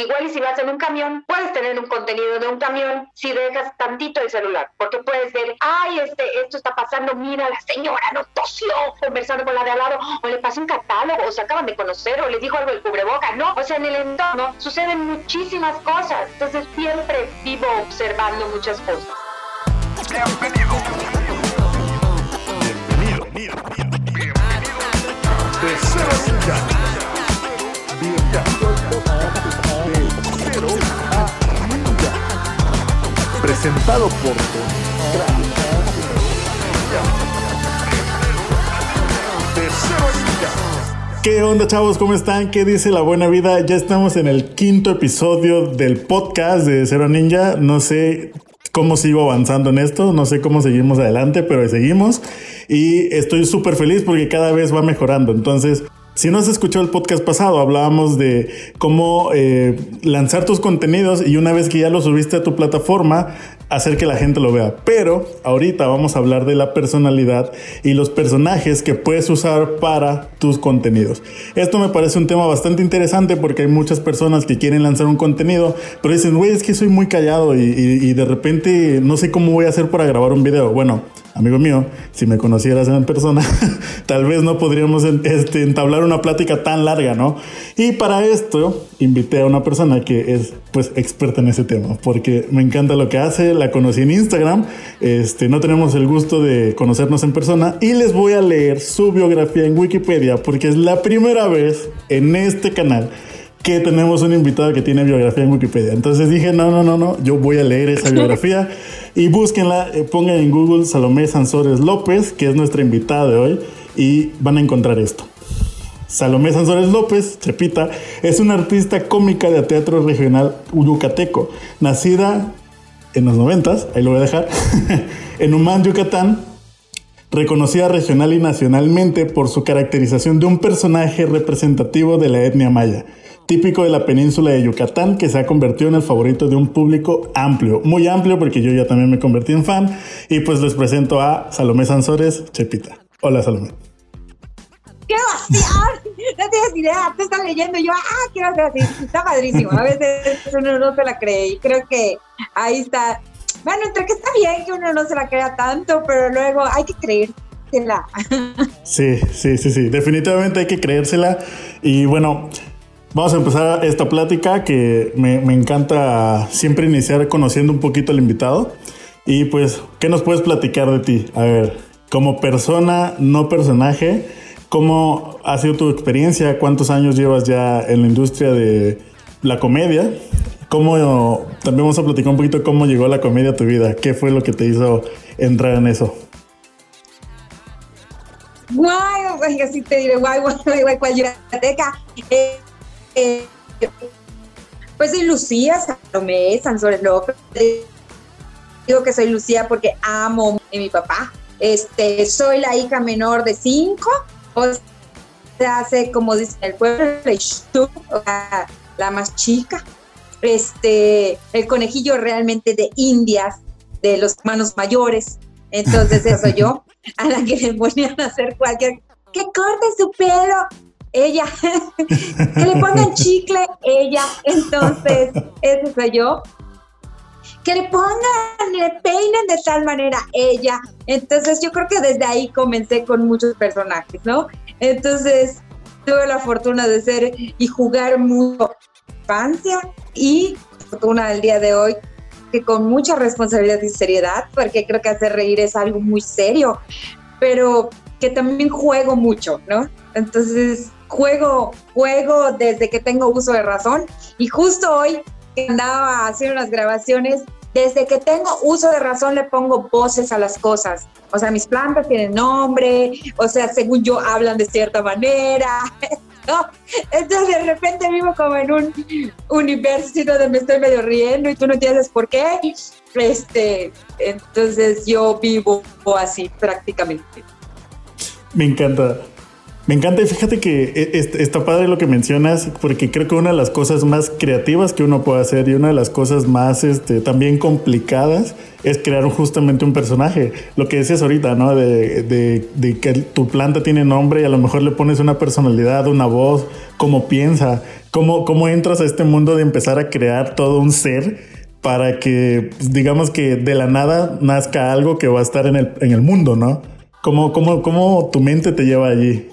igual y si vas en un camión, puedes tener un contenido de un camión si dejas tantito el celular, porque puedes ver, ay, este, esto está pasando, mira, la señora no tosió conversando con la de al lado, o le pasó un catálogo, o se acaban de conocer, o le dijo algo el cubreboca, no, o sea, en el entorno suceden muchísimas cosas, entonces siempre vivo observando muchas cosas. Bienvenido. Bienvenido. Bienvenido. De cero Bienvenido Presentado por ¿Qué onda chavos? ¿Cómo están? ¿Qué dice la buena vida? Ya estamos en el quinto episodio del podcast de Cero Ninja. No sé cómo sigo avanzando en esto, no sé cómo seguimos adelante, pero seguimos y estoy súper feliz porque cada vez va mejorando. Entonces, si no has escuchado el podcast pasado, hablábamos de cómo eh, lanzar tus contenidos y una vez que ya lo subiste a tu plataforma, hacer que la gente lo vea. Pero ahorita vamos a hablar de la personalidad y los personajes que puedes usar para tus contenidos. Esto me parece un tema bastante interesante porque hay muchas personas que quieren lanzar un contenido, pero dicen, güey, es que soy muy callado y, y de repente no sé cómo voy a hacer para grabar un video. Bueno, amigo mío, si me conocieras en persona, tal vez no podríamos este, entablar una plática tan larga, ¿no? Y para esto invité a una persona que es pues experta en ese tema, porque me encanta lo que hace, la conocí en Instagram, este, no tenemos el gusto de conocernos en persona y les voy a leer su biografía en Wikipedia, porque es la primera vez en este canal que tenemos un invitado que tiene biografía en Wikipedia. Entonces dije, no, no, no, no, yo voy a leer esa biografía y búsquenla, eh, pongan en Google Salomé Sansores López, que es nuestra invitada de hoy, y van a encontrar esto. Salomé Sansores López, Chepita, es una artista cómica de teatro regional yucateco, nacida en los noventas, ahí lo voy a dejar, en Humán, Yucatán, reconocida regional y nacionalmente por su caracterización de un personaje representativo de la etnia maya típico de la península de Yucatán que se ha convertido en el favorito de un público amplio, muy amplio porque yo ya también me convertí en fan y pues les presento a Salomé Sansores Chepita. Hola Salomé. ¡Qué! No tienes idea, te estás leyendo y yo, ah, quiero hacer así. Está padrísimo. A veces uno no se la cree y creo que ahí está. Bueno, entre que está bien que uno no se la crea tanto, pero luego hay que creérsela. Sí, sí, sí, sí. Definitivamente hay que creérsela. Y bueno, Vamos a empezar esta plática que me, encanta siempre iniciar conociendo un poquito al invitado. Y pues, ¿qué nos puedes platicar de ti? A ver, como persona, no personaje, ¿cómo ha sido tu experiencia? ¿Cuántos años llevas ya en la industria de la comedia? ¿Cómo, también vamos a platicar un poquito cómo llegó la comedia a tu vida? ¿Qué fue lo que te hizo entrar en eso? Guay, así te diré, guay, guay, guay, guay, guay, pues soy Lucía Salomé Sansores López. Digo que soy Lucía porque amo a mi papá. Este, soy la hija menor de cinco. O hace como dice el pueblo, la más chica. Este, el conejillo realmente de Indias, de los hermanos mayores. Entonces, eso yo, a la que le ponían a hacer cualquier. Que corte su pelo, ella, que le pongan chicle, ella, entonces, eso soy yo. Que le pongan, le peinen de tal manera, ella. Entonces, yo creo que desde ahí comencé con muchos personajes, ¿no? Entonces, tuve la fortuna de ser y jugar mucho infancia y fortuna del día de hoy que con mucha responsabilidad y seriedad, porque creo que hacer reír es algo muy serio, pero que también juego mucho, ¿no? Entonces, juego, juego desde que tengo uso de razón y justo hoy andaba haciendo unas grabaciones, desde que tengo uso de razón le pongo voces a las cosas. O sea, mis plantas tienen nombre, o sea, según yo hablan de cierta manera. Entonces de repente vivo como en un universo donde me estoy medio riendo y tú no entiendes por qué. Este, entonces yo vivo así prácticamente. Me encanta Me encanta y fíjate que e, está padre lo que mencionas porque creo que una de las cosas más creativas que uno puede hacer y una de las cosas más este, también complicadas es crear justamente un personaje. Lo que decías ahorita, ¿no? De, de, que tu planta tiene nombre y a lo mejor le pones una personalidad, una voz, cómo piensa, cómo, cómo entras a este mundo de empezar a crear todo un ser para que pues, digamos que de la nada nazca algo que va a estar en el, en el mundo, ¿no? ¿Cómo, cómo, ¿Cómo tu mente te lleva allí?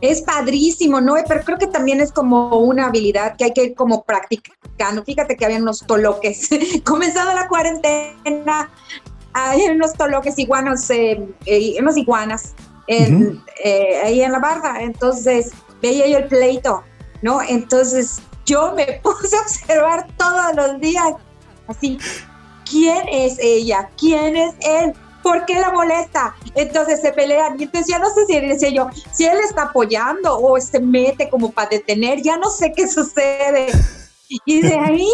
Es padrísimo, ¿no? Pero creo que también es como una habilidad que hay que ir como practicando. Fíjate que había unos toloques. Comenzando la cuarentena, hay unos toloques iguanos, eh, eh, unos iguanas eh, ahí en la barra. Entonces veía yo el pleito, ¿no? Entonces yo me puse a observar todos los días, así, ¿quién es ella? ¿Quién es él? ¿Por qué la molesta? Entonces se pelean y entonces ya no sé si decía yo, si él está apoyando o se mete como para detener, ya no sé qué sucede. Y de ahí,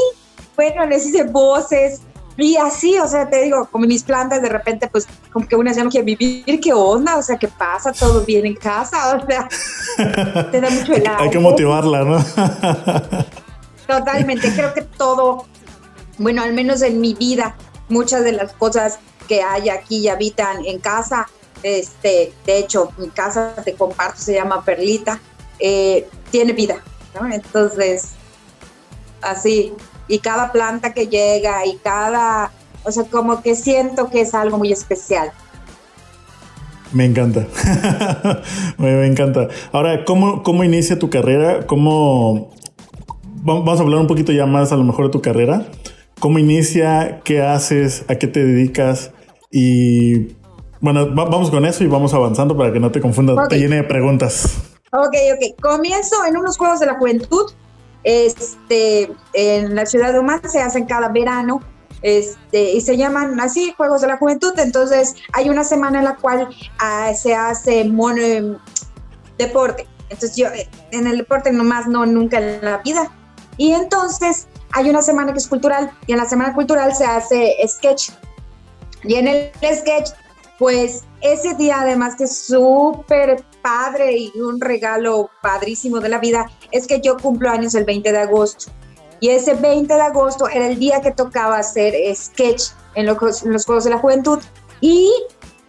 bueno, les hice voces y así, o sea, te digo, como mis plantas de repente, pues como que una ya no quiere vivir, ¿qué onda? O sea, ¿qué pasa? ¿Todo bien en casa? O sea, te da mucho helado. Hay que motivarla, ¿no? Totalmente, creo que todo, bueno, al menos en mi vida, muchas de las cosas que hay aquí y habitan en casa. Este, de hecho, mi casa te comparto, se llama Perlita, eh, tiene vida. Entonces, así, y cada planta que llega y cada, o sea, como que siento que es algo muy especial. Me encanta, me, encanta. Ahora, ¿cómo, ¿cómo inicia tu carrera? ¿Cómo... Vamos a hablar un poquito ya más a lo mejor de tu carrera. ¿Cómo inicia? ¿Qué haces? ¿A qué te dedicas? Y bueno, vamos con eso y vamos avanzando para que no te confundas, te llene de preguntas. Ok, ok. Comienzo en unos Juegos de la Juventud. Este, en la ciudad de Oman se hacen cada verano. Este, y se llaman así Juegos de la Juventud. Entonces, hay una semana en la cual ah, se hace mono, deporte. Entonces, yo en el deporte nomás no, nunca en la vida. Y entonces, hay una semana que es cultural y en la semana cultural se hace sketch. Y en el sketch, pues ese día además que es súper padre y un regalo padrísimo de la vida, es que yo cumplo años el 20 de agosto. Y ese 20 de agosto era el día que tocaba hacer sketch en los, en Juegos de la Juventud. Y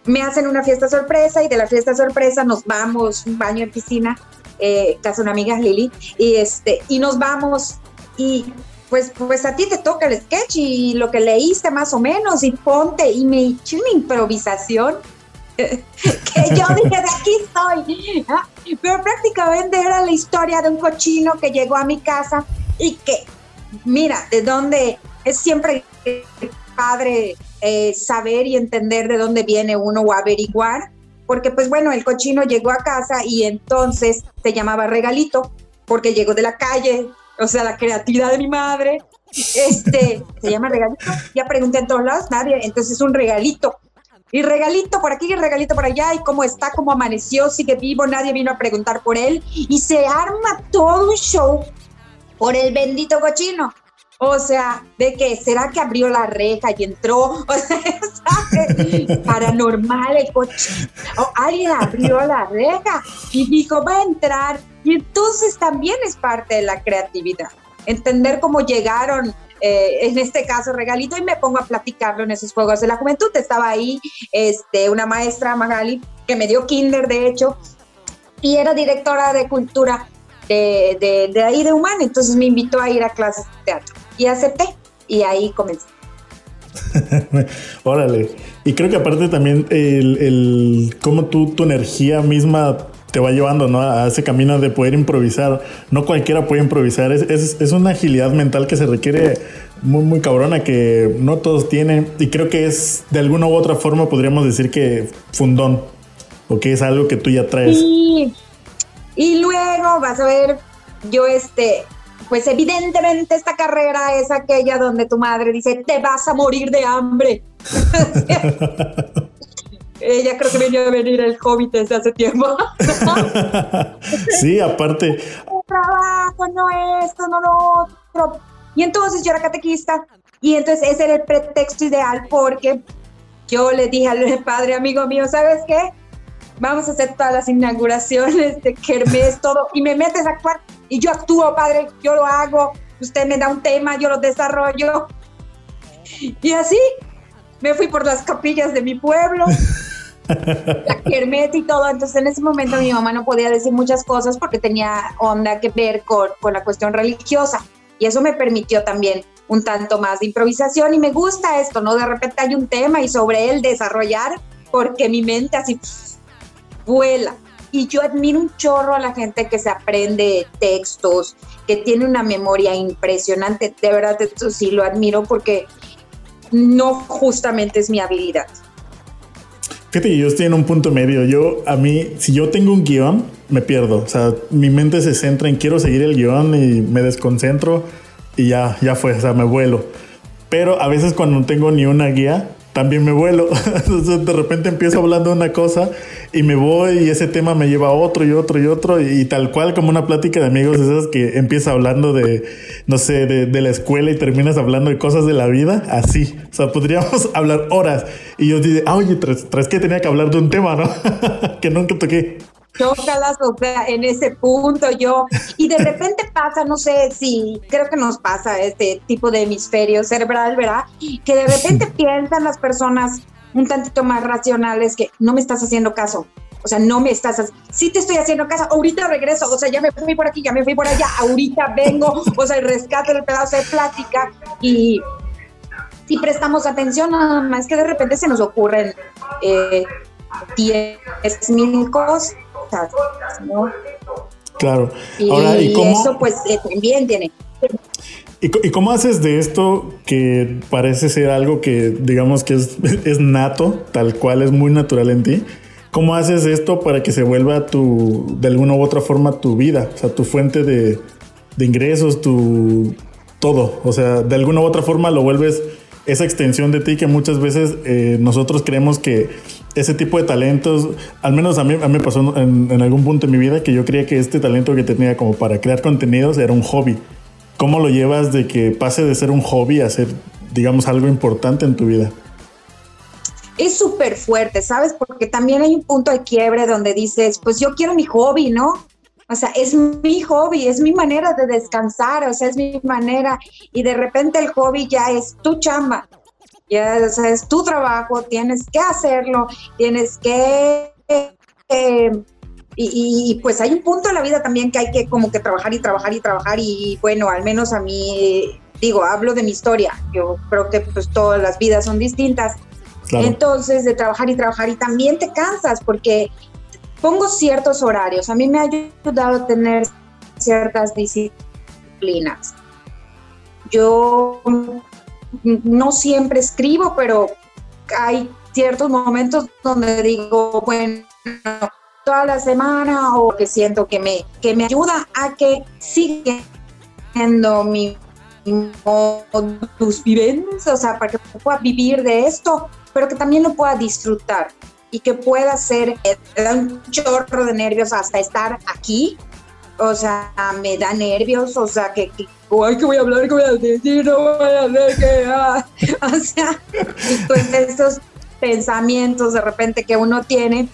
me hacen una fiesta sorpresa y de la fiesta sorpresa nos vamos, un baño en piscina, eh, casa una amiga Lili, y, este, y nos vamos y pues, pues a ti te toca el sketch y lo que leíste más o menos y ponte y me eché una improvisación que yo dije de aquí estoy, pero prácticamente era la historia de un cochino que llegó a mi casa y que, mira, de dónde es siempre padre eh, saber y entender de dónde viene uno o averiguar, porque pues bueno, el cochino llegó a casa y entonces se llamaba regalito, porque llegó de la calle, o sea, la creatividad de mi madre, este, se llama regalito, ya pregunté en todos lados, nadie, entonces es un regalito. Y regalito por aquí y regalito por allá, y cómo está, cómo amaneció, sigue vivo, nadie vino a preguntar por él, y se arma todo un show por el bendito cochino. O sea, de que será que abrió la reja y entró, o sea, paranormal el cochino. Alguien abrió la reja y dijo, va a entrar y entonces también es parte de la creatividad, entender cómo llegaron, eh, en este caso Regalito, y me pongo a platicarlo en esos Juegos de la Juventud. Estaba ahí este, una maestra, Magali, que me dio kinder, de hecho, y era directora de cultura de, de, ahí de Humana, entonces me invitó a ir a clases de teatro y acepté y ahí comencé. Órale. Y creo que aparte también el, el cómo tú, tu energía misma te va llevando ¿no? a ese camino de poder improvisar. No cualquiera puede improvisar. Es, es, una agilidad mental que se requiere muy, muy cabrona que no todos tienen. Y creo que es de alguna u otra forma podríamos decir que fundón. O que es algo que tú ya traes. Y, y luego vas a ver, yo este, pues evidentemente esta carrera es aquella donde tu madre dice, te vas a morir de hambre. ella creo que venía a venir el Hobbit desde hace tiempo. sí, aparte. trabajo, no esto, no lo otro. Y entonces yo era catequista y entonces ese era el pretexto ideal porque yo le dije al padre amigo mío, ¿sabes qué? vamos a hacer todas las inauguraciones de Kermés, todo, y me metes a actuar, y yo actúo, padre, yo lo hago, usted me da un tema, yo lo desarrollo. Y así me fui por las capillas de mi pueblo, la Kermés y todo. Entonces en ese momento mi mamá no podía decir muchas cosas porque tenía onda que ver con, con la cuestión religiosa. Y eso me permitió también un tanto más de improvisación y me gusta esto, ¿no? De repente hay un tema y sobre él desarrollar porque mi mente así vuela. Y yo admiro un chorro a la gente que se aprende textos, que tiene una memoria impresionante. De verdad, eso sí lo admiro porque no justamente es mi habilidad. Fíjate, yo estoy en un punto medio. Yo, a mí, si yo tengo un guion, me pierdo. O sea, mi mente se centra en quiero seguir el guion y me desconcentro y ya, ya fue, o sea, me vuelo. Pero a veces cuando no tengo ni una guía, también me vuelo. De repente empiezo hablando una cosa y me voy y ese tema me lleva a otro y otro y otro y, tal cual como una plática de amigos esas que empieza hablando de, no sé, de, la escuela y terminas hablando de cosas de la vida, así. O sea, podríamos hablar horas y yo digo, ah, oye, tras, tras que tenía que hablar de un tema, ¿no? que nunca toqué chócalas, o sea, en ese punto yo, y de repente pasa, no sé si, creo que nos pasa este tipo de hemisferio cerebral, ¿verdad? Que de repente piensan las personas un tantito más racionales que no me estás haciendo caso. O sea, no me estás, sí te estoy haciendo caso, ahorita regreso, o sea, ya me fui por aquí, ya me fui por allá, ahorita vengo, o sea, el rescate del pedazo de plática y si prestamos atención, nada más que de repente se nos ocurren eh, 10 mil cosas Claro. Y, Ahora, ¿y cómo, eso pues eh, también tiene... ¿Y, cómo haces de esto que parece ser algo que digamos que es, es, nato, tal cual es muy natural en ti? ¿Cómo haces esto para que se vuelva tu, de alguna u otra forma tu vida? O sea, tu fuente de, de ingresos, tu todo. O sea, de alguna u otra forma lo vuelves esa extensión de ti que muchas veces eh, nosotros creemos que ese tipo de talentos, al menos a mí, me pasó en, en, algún punto de mi vida que yo creía que este talento que tenía como para crear contenidos era un hobby. ¿Cómo lo llevas de que pase de ser un hobby a ser, digamos, algo importante en tu vida? Es súper fuerte, ¿sabes? Porque también hay un punto de quiebre donde dices, pues yo quiero mi hobby, ¿no? O sea, es mi hobby, es mi manera de descansar, o sea, es mi manera. Y de repente el hobby ya es tu chamba, ya o sea, es tu trabajo, tienes que hacerlo, tienes que... Eh, y, y, pues hay un punto en la vida también que hay que como que trabajar y trabajar y trabajar y bueno, al menos a mí, digo, hablo de mi historia, yo creo que pues todas las vidas son distintas. Entonces, de trabajar y trabajar y también te cansas porque pongo ciertos horarios. A mí me ha ayudado a tener ciertas disciplinas. Yo no siempre escribo, pero hay ciertos momentos donde digo, bueno, toda la semana o que siento que me, que me ayuda a que siga siendo mi modus vivendi, o sea, para que pueda vivir de esto, pero que también lo pueda disfrutar y que pueda ser, da un chorro de nervios hasta estar aquí. O sea, me da nervios, o sea, que, que ¿qué voy a hablar? ¿Qué voy a decir? No voy a hacer que... Ah. O sea, pues estos pensamientos de repente que uno tiene.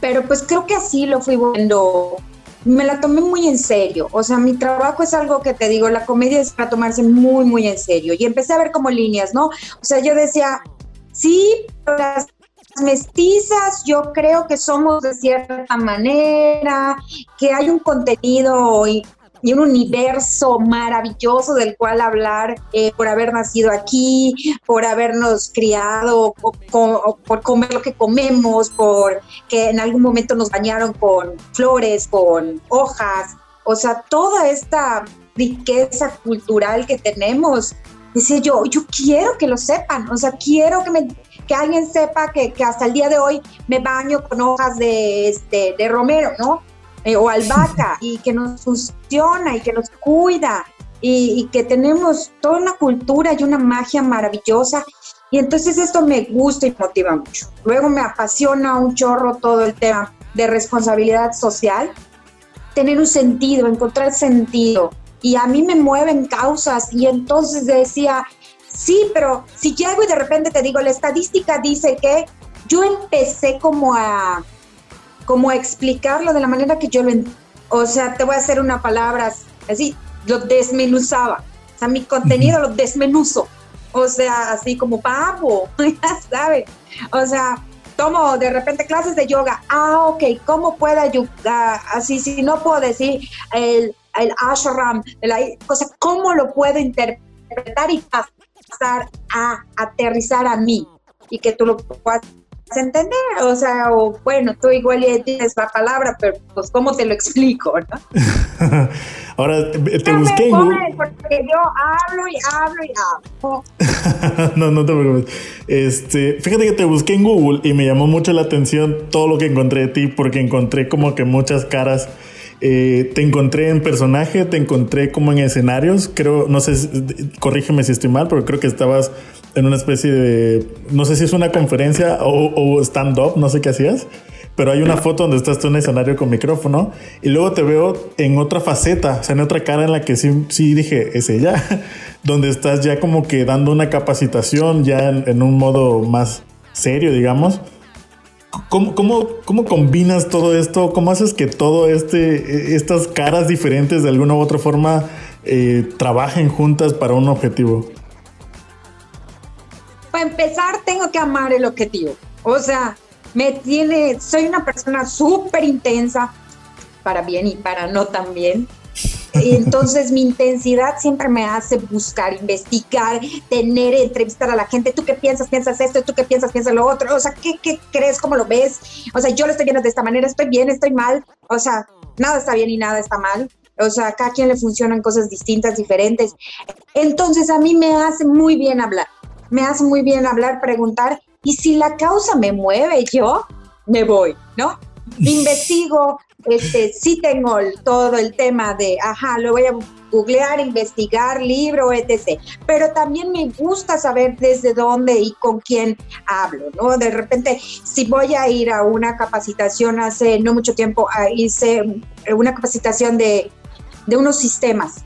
Pero pues creo que así lo fui viendo. Me la tomé muy en serio. O sea, mi trabajo es algo que te digo, la comedia es para tomarse muy, muy en serio. Y empecé a ver como líneas, ¿no? O sea, yo decía, sí, las mestizas yo creo que somos de cierta manera, que hay un contenido y, un universo maravilloso del cual hablar eh, por haber nacido aquí, por habernos criado, por comer lo que comemos, por que en algún momento nos bañaron con flores, con hojas, o sea, toda esta riqueza cultural que tenemos. Dice yo, yo quiero que lo sepan, o sea, quiero que me que alguien sepa que, hasta el día de hoy me baño con hojas de, este, de romero, ¿no? Eh, o albahaca, y que nos funciona y que nos cuida, y, y, que tenemos toda una cultura y una magia maravillosa. Y entonces esto me gusta y motiva mucho. Luego me apasiona un chorro todo el tema de responsabilidad social, tener un sentido, encontrar sentido. Y a mí me mueven causas y entonces decía, Sí, pero si llego y de repente te digo, la estadística dice que yo empecé como a, como a explicarlo de la manera que yo lo, o sea, te voy a hacer una palabra así, lo desmenuzaba, o sea, mi contenido lo desmenuzo, o sea, así como pavo, ya sabes, o sea, tomo de repente clases de yoga, ah, ok, ¿cómo puedo ayudar? Así, si no puedo decir el, el ashram, la cosa, ¿cómo lo puedo interpretar y pasar a aterrizar a mí? Y que tú lo puedas entender, o sea, o bueno, tú igual ya tienes la palabra, pero pues cómo te lo explico, ¿no? Ahora te busqué en Google. Porque yo hablo y hablo y hablo. no, no te preocupes. Este, fíjate que te busqué en Google y me llamó mucho la atención todo lo que encontré de ti, porque encontré como que muchas caras. Eh, te encontré en personaje, te encontré como en escenarios. Creo, no sé, corrígeme si estoy mal, pero creo que estabas en una especie de, no sé si es una conferencia o, stand-up, no sé qué hacías, pero hay una foto donde estás tú en escenario con micrófono y luego te veo en otra faceta, o sea, en otra cara en la que sí, sí dije, es ella, donde estás ya como que dando una capacitación ya en, un modo más serio, digamos. ¿Cómo, cómo, cómo combinas todo esto? ¿Cómo haces que todo este, estas caras diferentes de alguna u otra forma eh, trabajen juntas para un objetivo? para empezar, tengo que amar el objetivo. O sea, me tiene, soy una persona súper intensa, para bien y para no tan bien. Entonces mi intensidad siempre me hace buscar, investigar, tener, entrevistar a la gente. ¿Tú qué piensas? ¿Piensas esto? ¿Tú qué piensas? ¿Piensas lo otro? O sea, ¿qué, qué crees? ¿Cómo lo ves? O sea, yo lo estoy viendo de esta manera, estoy bien, estoy mal. O sea, nada está bien y nada está mal. O sea, a cada quien le funcionan cosas distintas, diferentes. Entonces a mí me hace muy bien hablar me hace muy bien hablar, preguntar, y si la causa me mueve, yo me voy, ¿no? Investigo, este, sí tengo todo el tema de, ajá, lo voy a googlear, investigar, libro, etc. Pero también me gusta saber desde dónde y con quién hablo, ¿no? De repente, si voy a ir a una capacitación, hace no mucho tiempo ah, hice una capacitación de, de unos sistemas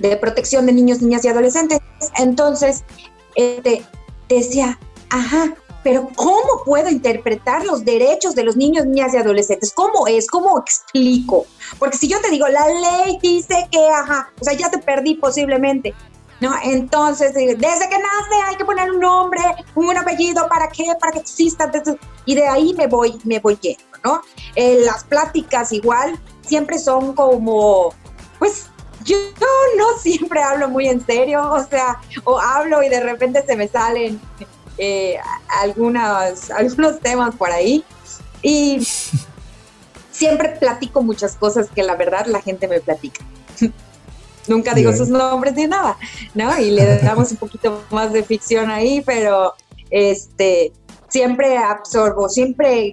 de protección de niños, niñas y adolescentes. Entonces, este, decía, ajá, pero ¿cómo puedo interpretar los derechos de los niños, niñas y adolescentes? ¿Cómo es? ¿Cómo explico? Porque si yo te digo, la ley dice que, ajá, o sea, ya te perdí posiblemente. ¿No? Entonces, desde que nace hay que poner un nombre, un apellido, ¿para qué? Para que exista. Y de ahí me voy, me voy yendo, ¿no? Eh, las pláticas igual siempre son como, pues, yo no siempre hablo muy en serio, o sea, o hablo y de repente se me salen eh, algunos, algunos temas por ahí. Y siempre platico muchas cosas que la verdad la gente me platica. Nunca digo sus nombres ni nada, ¿no? Y le damos un poquito más de ficción ahí, pero este siempre absorbo, siempre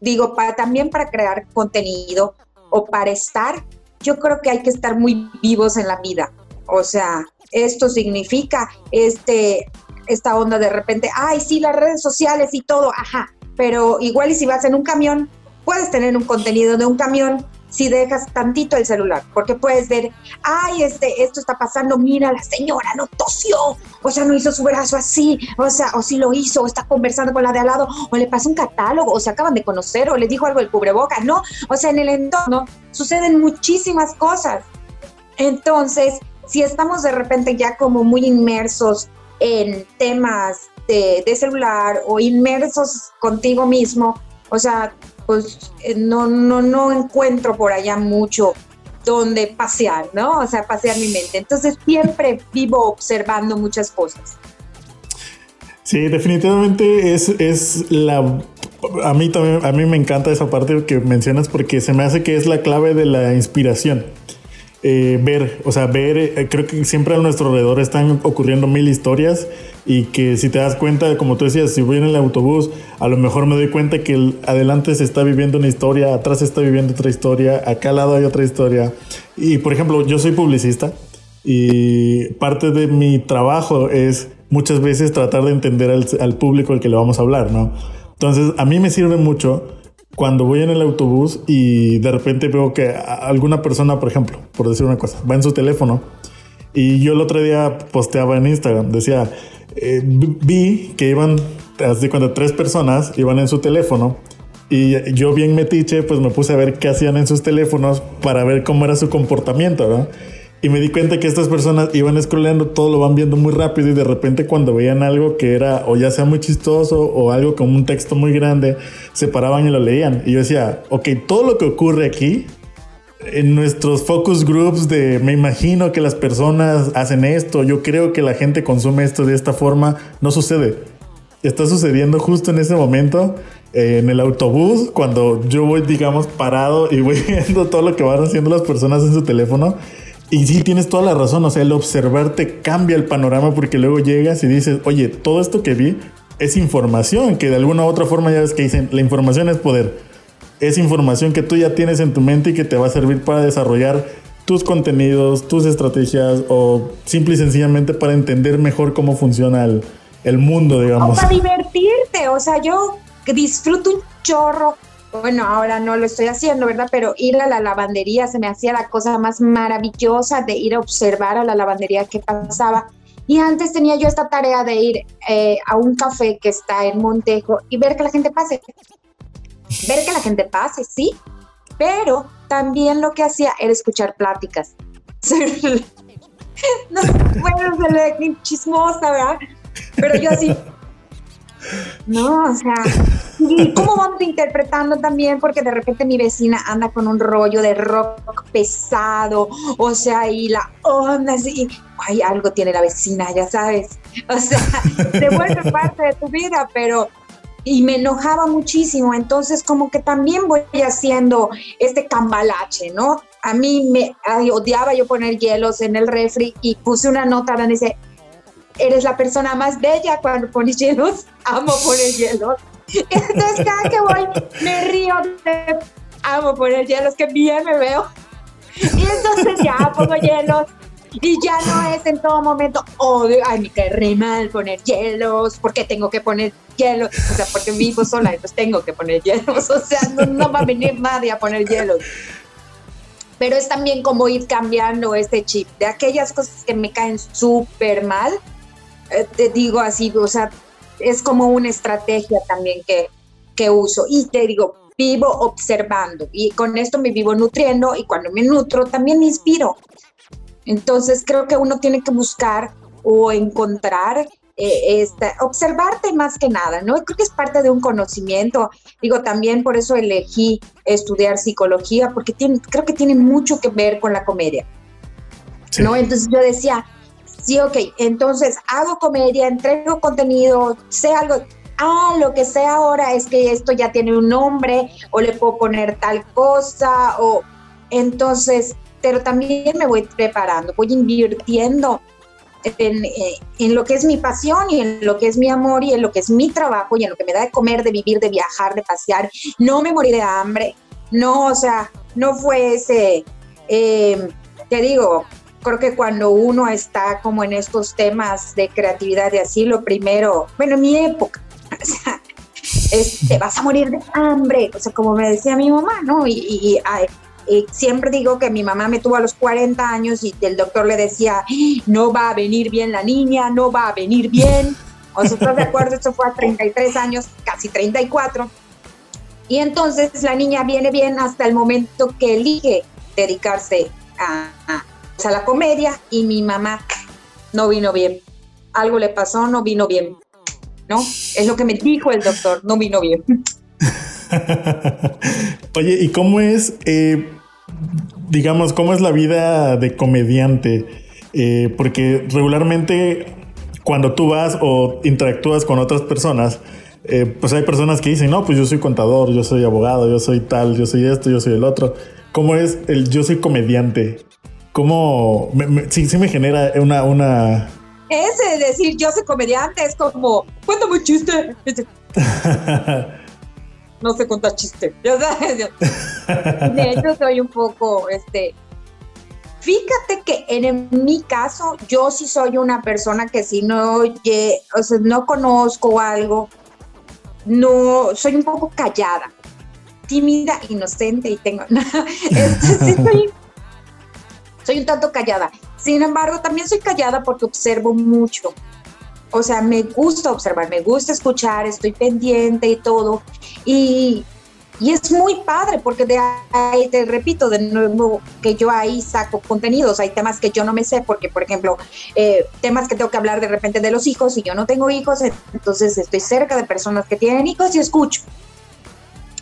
digo, para, también para crear contenido o para estar yo creo que hay que estar muy vivos en la vida. O sea, esto significa este, esta onda de repente, ay, sí, las redes sociales y todo, ajá, pero igual y si vas en un camión, puedes tener un contenido de un camión si dejas tantito el celular, porque puedes ver, ay, este, esto está pasando, mira, la señora no tosió, o sea, no hizo su brazo así, o sea, o si lo hizo, o está conversando con la de al lado, o le pasó un catálogo, o se acaban de conocer, o le dijo algo el cubreboca, no, o sea, en el entorno suceden muchísimas cosas. Entonces, si estamos de repente ya como muy inmersos en temas de, de celular o inmersos contigo mismo, o sea, pues eh, no, no, no encuentro por allá mucho donde pasear, ¿no? O sea, pasear mi mente. Entonces siempre vivo observando muchas cosas. Sí, definitivamente es, es la... A mí también, a mí me encanta esa parte que mencionas porque se me hace que es la clave de la inspiración. Eh, ver, o sea, ver, eh, creo que siempre a nuestro alrededor están ocurriendo mil historias y que si te das cuenta, como tú decías, si voy en el autobús, a lo mejor me doy cuenta que adelante se está viviendo una historia, atrás se está viviendo otra historia, acá al lado hay otra historia. Y por ejemplo, yo soy publicista y parte de mi trabajo es muchas veces tratar de entender al, público al que le vamos a hablar, ¿no? Entonces, a mí me sirve mucho cuando voy en el autobús y de repente veo que alguna persona, por ejemplo, por decir una cosa, va en su teléfono y yo el otro día posteaba en Instagram, decía, eh, vi que iban así cuando tres personas iban en su teléfono y yo bien metiche, pues me puse a ver qué hacían en sus teléfonos para ver cómo era su comportamiento, ¿no? Y me di cuenta que estas personas iban scrolleando, todo lo van viendo muy rápido y de repente cuando veían algo que era o ya sea muy chistoso o algo con un texto muy grande, se paraban y lo leían. Y yo decía, ok, todo lo que ocurre aquí en nuestros focus groups de me imagino que las personas hacen esto, yo creo que la gente consume esto de esta forma, no sucede. Está sucediendo justo en ese momento eh, en el autobús cuando yo voy digamos parado y voy viendo todo lo que van haciendo las personas en su teléfono y sí, tienes toda la razón, o sea, el observarte cambia el panorama porque luego llegas y dices, oye, todo esto que vi es información, que de alguna u otra forma ya ves que dicen, la información es poder. Es información que tú ya tienes en tu mente y que te va a servir para desarrollar tus contenidos, tus estrategias o simple y sencillamente para entender mejor cómo funciona el, el mundo, digamos. O para divertirte, o sea, yo disfruto un chorro bueno, ahora no lo estoy haciendo, ¿verdad? Pero ir a la lavandería se me hacía la cosa más maravillosa de ir a observar a la lavandería qué pasaba. Y antes tenía yo esta tarea de ir eh, a un café que está en Montejo y ver que la gente pase. Ver que la gente pase, sí. Pero también lo que hacía era escuchar pláticas. no, bueno, se le chismosa, ¿verdad? Pero yo así, no, o sea, ¿y cómo vamos interpretando también? Porque de repente mi vecina anda con un rollo de rock pesado, o sea, y la onda así, ay, algo tiene la vecina, ya sabes. O sea, se vuelve parte de tu vida, pero y me enojaba muchísimo. Entonces, como que también voy haciendo este cambalache, ¿no? A mí me odiaba yo poner hielos en el refri y puse una nota donde dice, eres la persona más bella cuando pones hielos, amo poner hielos. Entonces cada que voy me río de amo poner hielos, que bien me veo. Y entonces ya pongo hielos y ya no es en todo momento, oh, ay, me cae mal poner hielos, porque tengo que poner hielos? O sea, porque vivo sola, entonces tengo que poner hielos, o sea, no, no va a venir nadie a poner hielos pero es también como ir cambiando este chip de aquellas cosas que me caen súper mal, eh, te digo así, o sea, es como una estrategia también que, que uso. Y te digo, vivo observando y con esto me vivo nutriendo y cuando me nutro también me inspiro. Entonces creo que uno tiene que buscar o encontrar, eh, observarte más que nada, ¿no? Creo que es parte de un conocimiento. Digo, también por eso elegí estudiar psicología, porque tiene, creo que tiene mucho que ver con la comedia. ¿No? Entonces yo decía, Sí, ok, entonces hago comedia, entrego contenido, sé algo. Ah, lo que sé ahora es que esto ya tiene un nombre o le puedo poner tal cosa o entonces, pero también me voy preparando, voy invirtiendo en, eh, en, lo que es mi pasión y en lo que es mi amor y en lo que es mi trabajo y en lo que me da de comer, de vivir, de viajar, de pasear. No me morí de hambre, no, o sea, no fue ese, eh, te digo, creo que cuando uno está como en estos temas de creatividad y así, lo primero, bueno, en mi época, o sea, te vas a morir de hambre, o sea, como me decía mi mamá, ¿no? Y, siempre digo que mi mamá me tuvo a los 40 años y el doctor le decía, no va a venir bien la niña, no va a venir bien. O sea, ¿estás de acuerdo? Esto fue a 33 años, casi 34. Y entonces la niña viene bien hasta el momento que elige dedicarse a, a la comedia y mi mamá no vino bien. Algo le pasó, no vino bien. ¿No? Es lo que me dijo el doctor, no vino bien. Oye, ¿y cómo es, eh, digamos, cómo es la vida de comediante? Eh, porque regularmente cuando tú vas o interactúas con otras personas, eh, pues hay personas que dicen, no, pues yo soy contador, yo soy abogado, yo soy tal, yo soy esto, yo soy el otro. ¿Cómo es el yo soy comediante? ¿Cómo? sí, sí me genera una, una... Ese decir yo soy comediante es como, cuéntame un chiste. no sé contar chiste. De hecho, soy un poco, este, Fíjate que en, mi caso, yo sí soy una persona que si no, o sea, no conozco algo, no, soy un poco callada, tímida, inocente y tengo, este, sí soy soy un tanto callada. Sin embargo, también soy callada porque observo mucho. O sea, me gusta observar, me gusta escuchar, estoy pendiente y todo. Y, y es muy padre porque de ahí, te repito de nuevo, que yo ahí saco contenidos. Hay temas que yo no me sé porque, por ejemplo, eh, temas que tengo que hablar de repente de los hijos y yo no tengo hijos, entonces estoy cerca de personas que tienen hijos y escucho.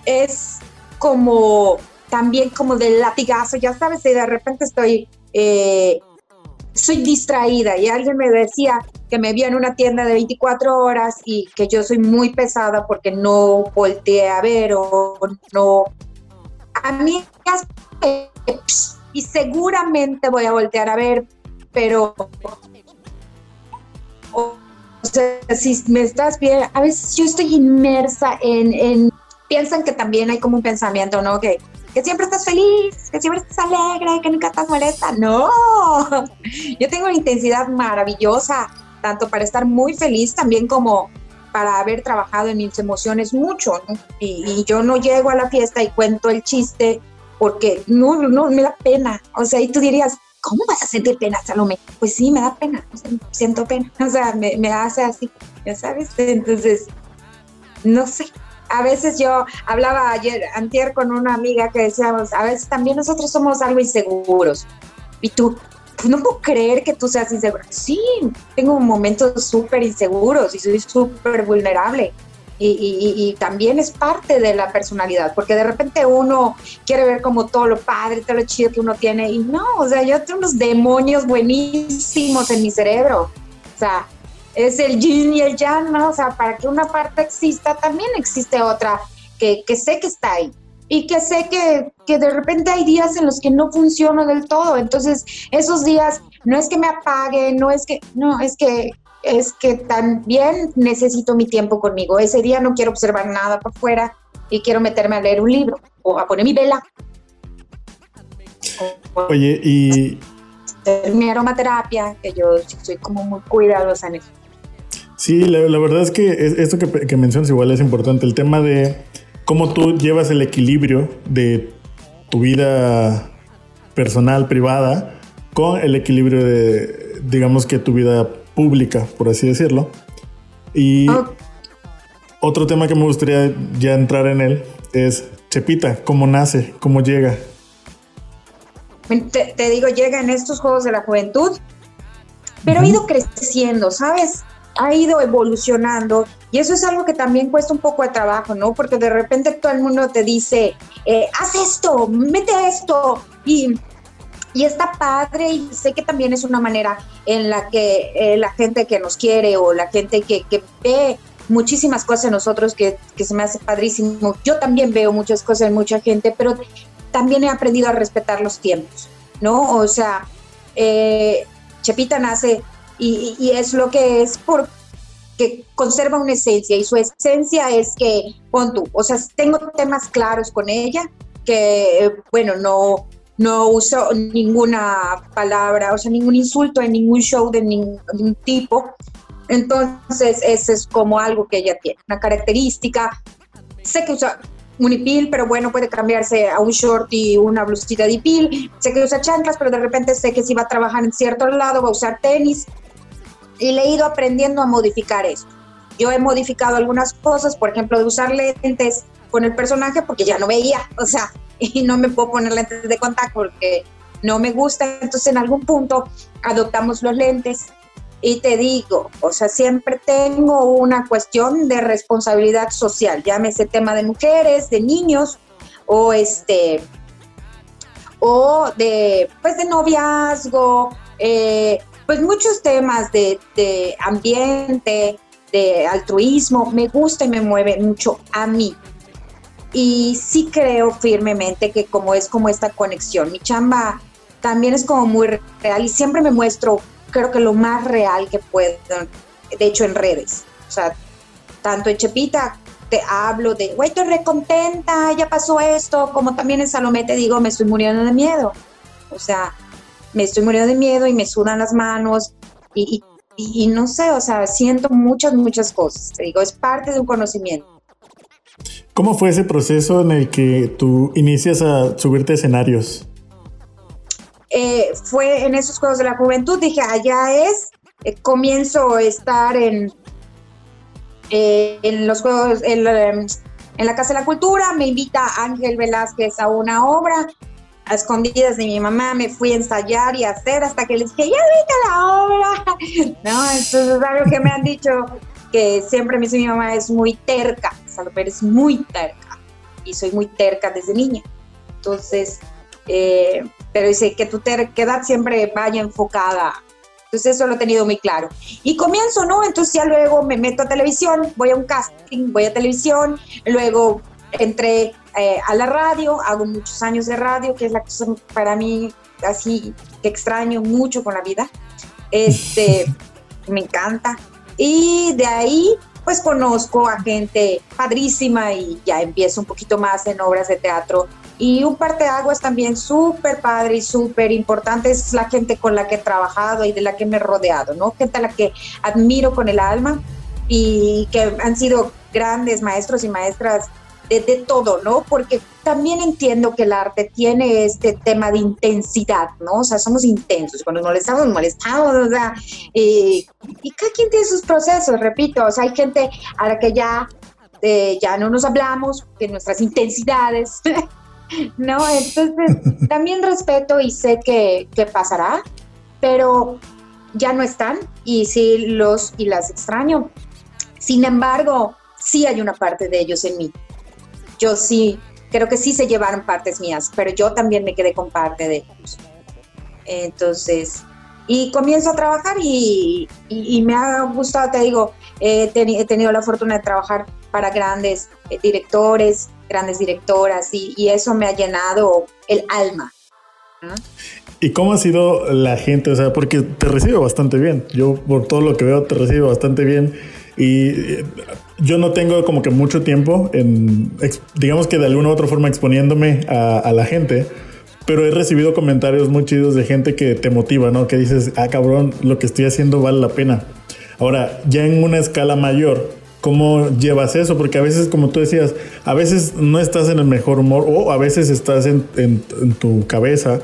Es como también como del latigazo, ya sabes, y de repente estoy... Eh, soy distraída y alguien me decía que me vi en una tienda de 24 horas y que yo soy muy pesada porque no volteé a ver o no. A mí, y seguramente voy a voltear a ver, pero. O sea, si me estás bien, a veces yo estoy inmersa en, en. Piensan que también hay como un pensamiento, ¿no? Que que siempre estás feliz, que siempre estás alegre, que nunca estás molesta. No, yo tengo una intensidad maravillosa, tanto para estar muy feliz también como para haber trabajado en mis emociones mucho. Y, yo no llego a la fiesta y cuento el chiste porque no, no, me da pena. O sea, y tú dirías, ¿cómo vas a sentir pena, Salome? Pues sí, me da pena, siento pena. O sea, me, me hace así, ya sabes. Entonces, no sé, a veces yo hablaba ayer, antier con una amiga que decíamos, a veces también nosotros somos algo inseguros. Y tú, pues no puedo creer que tú seas inseguro. Sí, tengo momentos súper inseguros y soy súper vulnerable. Y, también es parte de la personalidad, porque de repente uno quiere ver como todo lo padre, todo lo chido que uno tiene, y no, o sea, yo tengo unos demonios buenísimos en mi cerebro. O sea, es el yin y el yang, ¿no? O sea, para que una parte exista, también existe otra que, que sé que está ahí y que sé que, que, de repente hay días en los que no funciona del todo. Entonces, esos días no es que me apague, no es que, no, es que es que también necesito mi tiempo conmigo. Ese día no quiero observar nada por fuera y quiero meterme a leer un libro o a poner mi vela. Oye, y mi aromaterapia, que yo soy como muy cuidadosa en eso. Sí, la, verdad es que esto que, mencionas igual es importante, el tema de cómo tú llevas el equilibrio de tu vida personal, privada, con el equilibrio de, digamos que tu vida pública, por así decirlo. Y otro tema que me gustaría ya entrar en él es Chepita, cómo nace, cómo llega. Te, te digo, llega en estos Juegos de la Juventud, pero ha ido creciendo, ¿sabes? Ha ido evolucionando y eso es algo que también cuesta un poco de trabajo, ¿no? Porque de repente todo el mundo te dice, eh, haz esto, mete esto y, y está padre y sé que también es una manera en la que eh, la gente que nos quiere o la gente que, que ve muchísimas cosas en nosotros que, que, se me hace padrísimo. Yo también veo muchas cosas en mucha gente, pero también he aprendido a respetar los tiempos, ¿no? O sea, eh, Chepita nace y, es lo que es porque conserva una esencia y su esencia es que, pon tú, o sea, tengo temas claros con ella, que, bueno, no, no uso ninguna palabra, o sea, ningún insulto en ningún show de ningún tipo. Entonces, eso es como algo que ella tiene, una característica. Sé que usa unipil, pero bueno, puede cambiarse a un short y una blusita de pil. Sé que usa chanclas, pero de repente sé que si va a trabajar en cierto lado va a usar tenis y le he ido aprendiendo a modificar esto. Yo he modificado algunas cosas, por ejemplo, de usar lentes con el personaje porque ya no veía, o sea, y no me puedo poner lentes de contacto porque no me gusta. Entonces, en algún punto adoptamos los lentes y te digo, o sea, siempre tengo una cuestión de responsabilidad social, llámese tema de mujeres, de niños o este o de pues de noviazgo, eh, pues muchos temas de, ambiente, de altruismo, me gusta y me mueve mucho a mí. Y sí creo firmemente que como es como esta conexión, mi chamba también es como muy real y siempre me muestro, creo que lo más real que puedo, de hecho en redes. O sea, tanto en Chepita te hablo de, güey, estoy recontenta, ya pasó esto, como también en Salomé te digo, me estoy muriendo de miedo. O sea, me estoy muriendo de miedo y me sudan las manos y, y, no sé, o sea, siento muchas, muchas cosas. Te digo, es parte de un conocimiento. ¿Cómo fue ese proceso en el que tú inicias a subirte escenarios? Eh, fue en esos Juegos de la Juventud, dije, allá es, eh, comienzo a estar en, eh, en los Juegos, en, en la Casa de la Cultura, me invita Ángel Velázquez a una obra, a escondidas de mi mamá, me fui a ensayar y a hacer hasta que les dije, ya viste la obra. No, entonces es algo que me han dicho que siempre me dice mi mamá, es muy terca, pero es muy terca. Y soy muy terca desde niña. Entonces, eh, pero dice que tu terquedad siempre vaya enfocada. Entonces eso lo he tenido muy claro. Y comienzo, ¿no? Entonces ya luego me meto a televisión, voy a un casting, voy a televisión, luego entré eh, a la radio, hago muchos años de radio, que es la cosa para mí así que extraño mucho con la vida. Este, me encanta. Y de ahí, pues conozco a gente padrísima y ya empiezo un poquito más en obras de teatro. Y un parte de aguas también súper padre y súper importante es la gente con la que he trabajado y de la que me he rodeado, ¿no? Gente a la que admiro con el alma y que han sido grandes maestros y maestras de, todo, ¿no? Porque también entiendo que el arte tiene este tema de intensidad, ¿no? O sea, somos intensos, cuando nos molestamos, nos molestamos, o sea, y cada quien tiene sus procesos, repito, o sea, hay gente a la que ya, eh, ya no nos hablamos de nuestras intensidades, ¿no? Entonces, también respeto y sé que, que pasará, pero ya no están y sí los y las extraño. Sin embargo, sí hay una parte de ellos en mí yo sí, creo que sí se llevaron partes mías, pero yo también me quedé con parte de ellos. Entonces, y comienzo a trabajar y, me ha gustado, te digo, he, tenido la fortuna de trabajar para grandes eh, directores, grandes directoras y, eso me ha llenado el alma. ¿Y cómo ha sido la gente? O sea, porque te recibo bastante bien. Yo por todo lo que veo te recibo bastante bien. Eh, yo no tengo como que mucho tiempo en, digamos que de alguna u otra forma exponiéndome a, la gente, pero he recibido comentarios muy chidos de gente que te motiva, ¿no? Que dices, ah, cabrón, lo que estoy haciendo vale la pena. Ahora, ya en una escala mayor, ¿cómo llevas eso? Porque a veces, como tú decías, a veces no estás en el mejor humor o a veces estás en, en tu cabeza.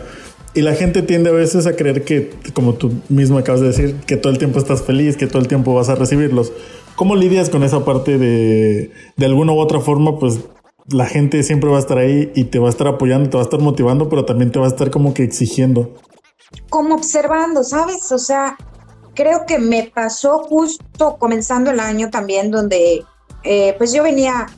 Y la gente tiende a veces a creer que, como tú mismo acabas de decir, que todo el tiempo estás feliz, que todo el tiempo vas a recibirlos. ¿Cómo lidias con esa parte de, de alguna u otra forma, pues la gente siempre va a estar ahí y te va a estar apoyando, te va a estar motivando, pero también te va a estar como que exigiendo? Como observando, ¿sabes? O sea, creo que me pasó justo comenzando el año también, donde eh, pues yo venía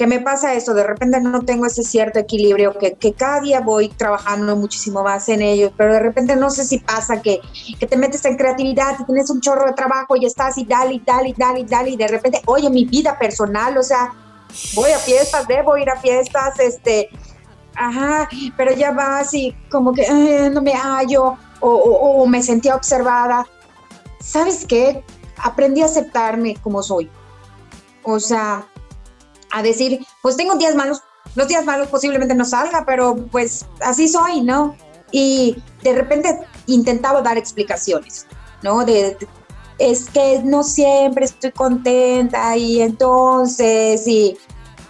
que me pasa eso, de repente no tengo ese cierto equilibrio, que, que, cada día voy trabajando muchísimo más en ello, pero de repente no sé si pasa que, que te metes en creatividad y tienes un chorro de trabajo y estás y dale, y dale, y dale, y dale, y de repente, oye, mi vida personal, o sea, voy a fiestas, debo ir a fiestas, este, ajá, pero ya vas y como que no me hallo o, o, o me sentía observada. ¿Sabes qué? Aprendí a aceptarme como soy. O sea, a decir, pues tengo días malos, los días malos posiblemente no salga, pero pues así soy, ¿no? Y de repente intentaba dar explicaciones, ¿no? De, es que no siempre estoy contenta y entonces, y,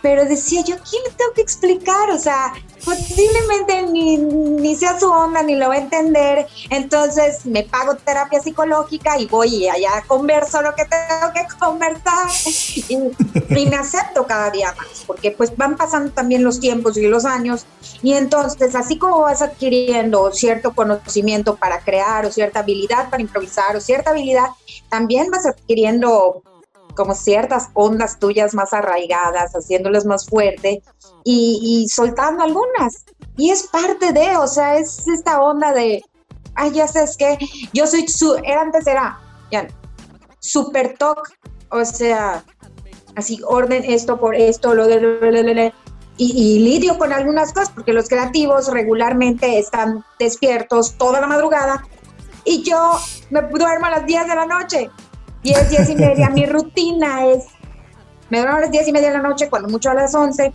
pero decía yo, ¿quién le tengo que explicar? O sea, posiblemente ni, ni sea su onda, ni lo va a entender. Entonces me pago terapia psicológica y voy y allá converso lo que tengo que conversar y, me acepto cada día más, porque pues van pasando también los tiempos y los años y entonces así como vas adquiriendo cierto conocimiento para crear o cierta habilidad para improvisar o cierta habilidad, también vas adquiriendo como ciertas ondas tuyas más arraigadas, haciéndolas más fuerte y, soltando algunas. Y es parte de, o sea, es esta onda de, ay, ya sabes que yo soy, su, era antes era, ya, super talk, o sea, así, orden esto por esto, lo de, y, y, lidio con algunas cosas, porque los creativos regularmente están despiertos toda la madrugada y yo me duermo a las 10 de la noche. 10, 10 y media. Mi rutina es, me duermo a las 10 y media de la noche, cuando mucho a las 11,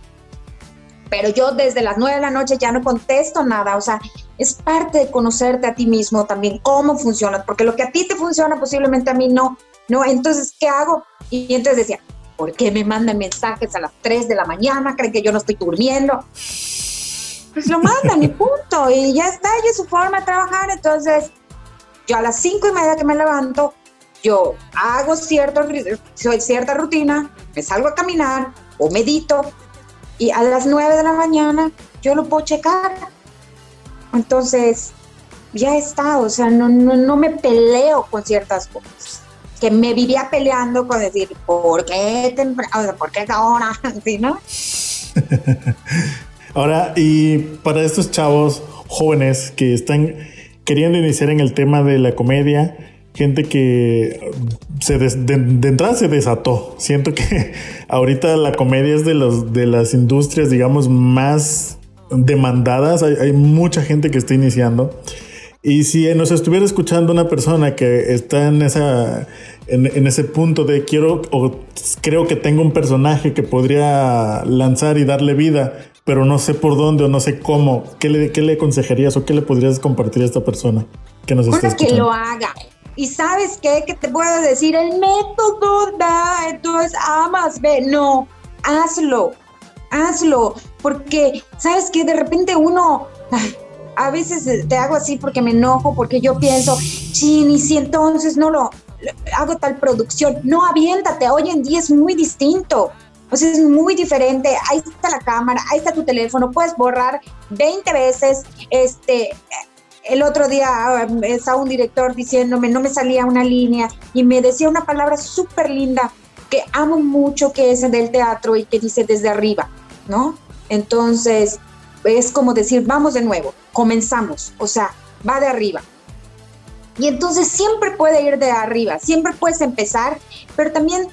pero yo desde las 9 de la noche ya no contesto nada, o sea, es parte de conocerte a ti mismo también, cómo funciona, porque lo que a ti te funciona posiblemente a mí no, ¿no? Entonces, ¿qué hago? Y entonces decía, ¿por qué me mandan mensajes a las 3 de la mañana? ¿Creen que yo no estoy durmiendo? Pues lo mandan y punto, y ya está, y es su forma de trabajar, entonces yo a las 5 y media que me levanto, yo hago cierto, cierta rutina, me salgo a caminar o medito y a las 9 de la mañana yo lo puedo checar. Entonces, ya está, o sea, no, no, me peleo con ciertas cosas. Que me vivía peleando con decir, ¿por qué temprano? ¿Por qué ahora? ¿Sí, no? ahora, y para estos chavos jóvenes que están queriendo iniciar en el tema de la comedia, gente que se de, entrada se desató. Siento que ahorita la comedia es de, los, de las industrias, digamos, más demandadas. Hay, mucha gente que está iniciando. Y si nos estuviera escuchando una persona que está en esa en, ese punto de quiero o creo que tengo un personaje que podría lanzar y darle vida, pero no sé por dónde o no sé cómo, ¿qué le, qué le aconsejarías o qué le podrías compartir a esta persona que nos está escuchando? que lo haga, y sabes qué, que te puedo decir, el método da, entonces A más B. No, hazlo, hazlo, porque sabes que de repente uno, a veces te hago así porque me enojo, porque yo pienso, chin, y si entonces no lo hago tal producción, no aviéntate, hoy en día es muy distinto. O sea, es muy diferente. Ahí está la cámara, ahí está tu teléfono, puedes borrar 20 veces. Este, el otro día ah, estaba un director diciéndome, no me salía una línea y me decía una palabra súper linda que amo mucho, que es del teatro y que dice desde arriba, ¿no? Entonces, es como decir, vamos de nuevo, comenzamos, o sea, va de arriba. Y entonces siempre puede ir de arriba, siempre puedes empezar, pero también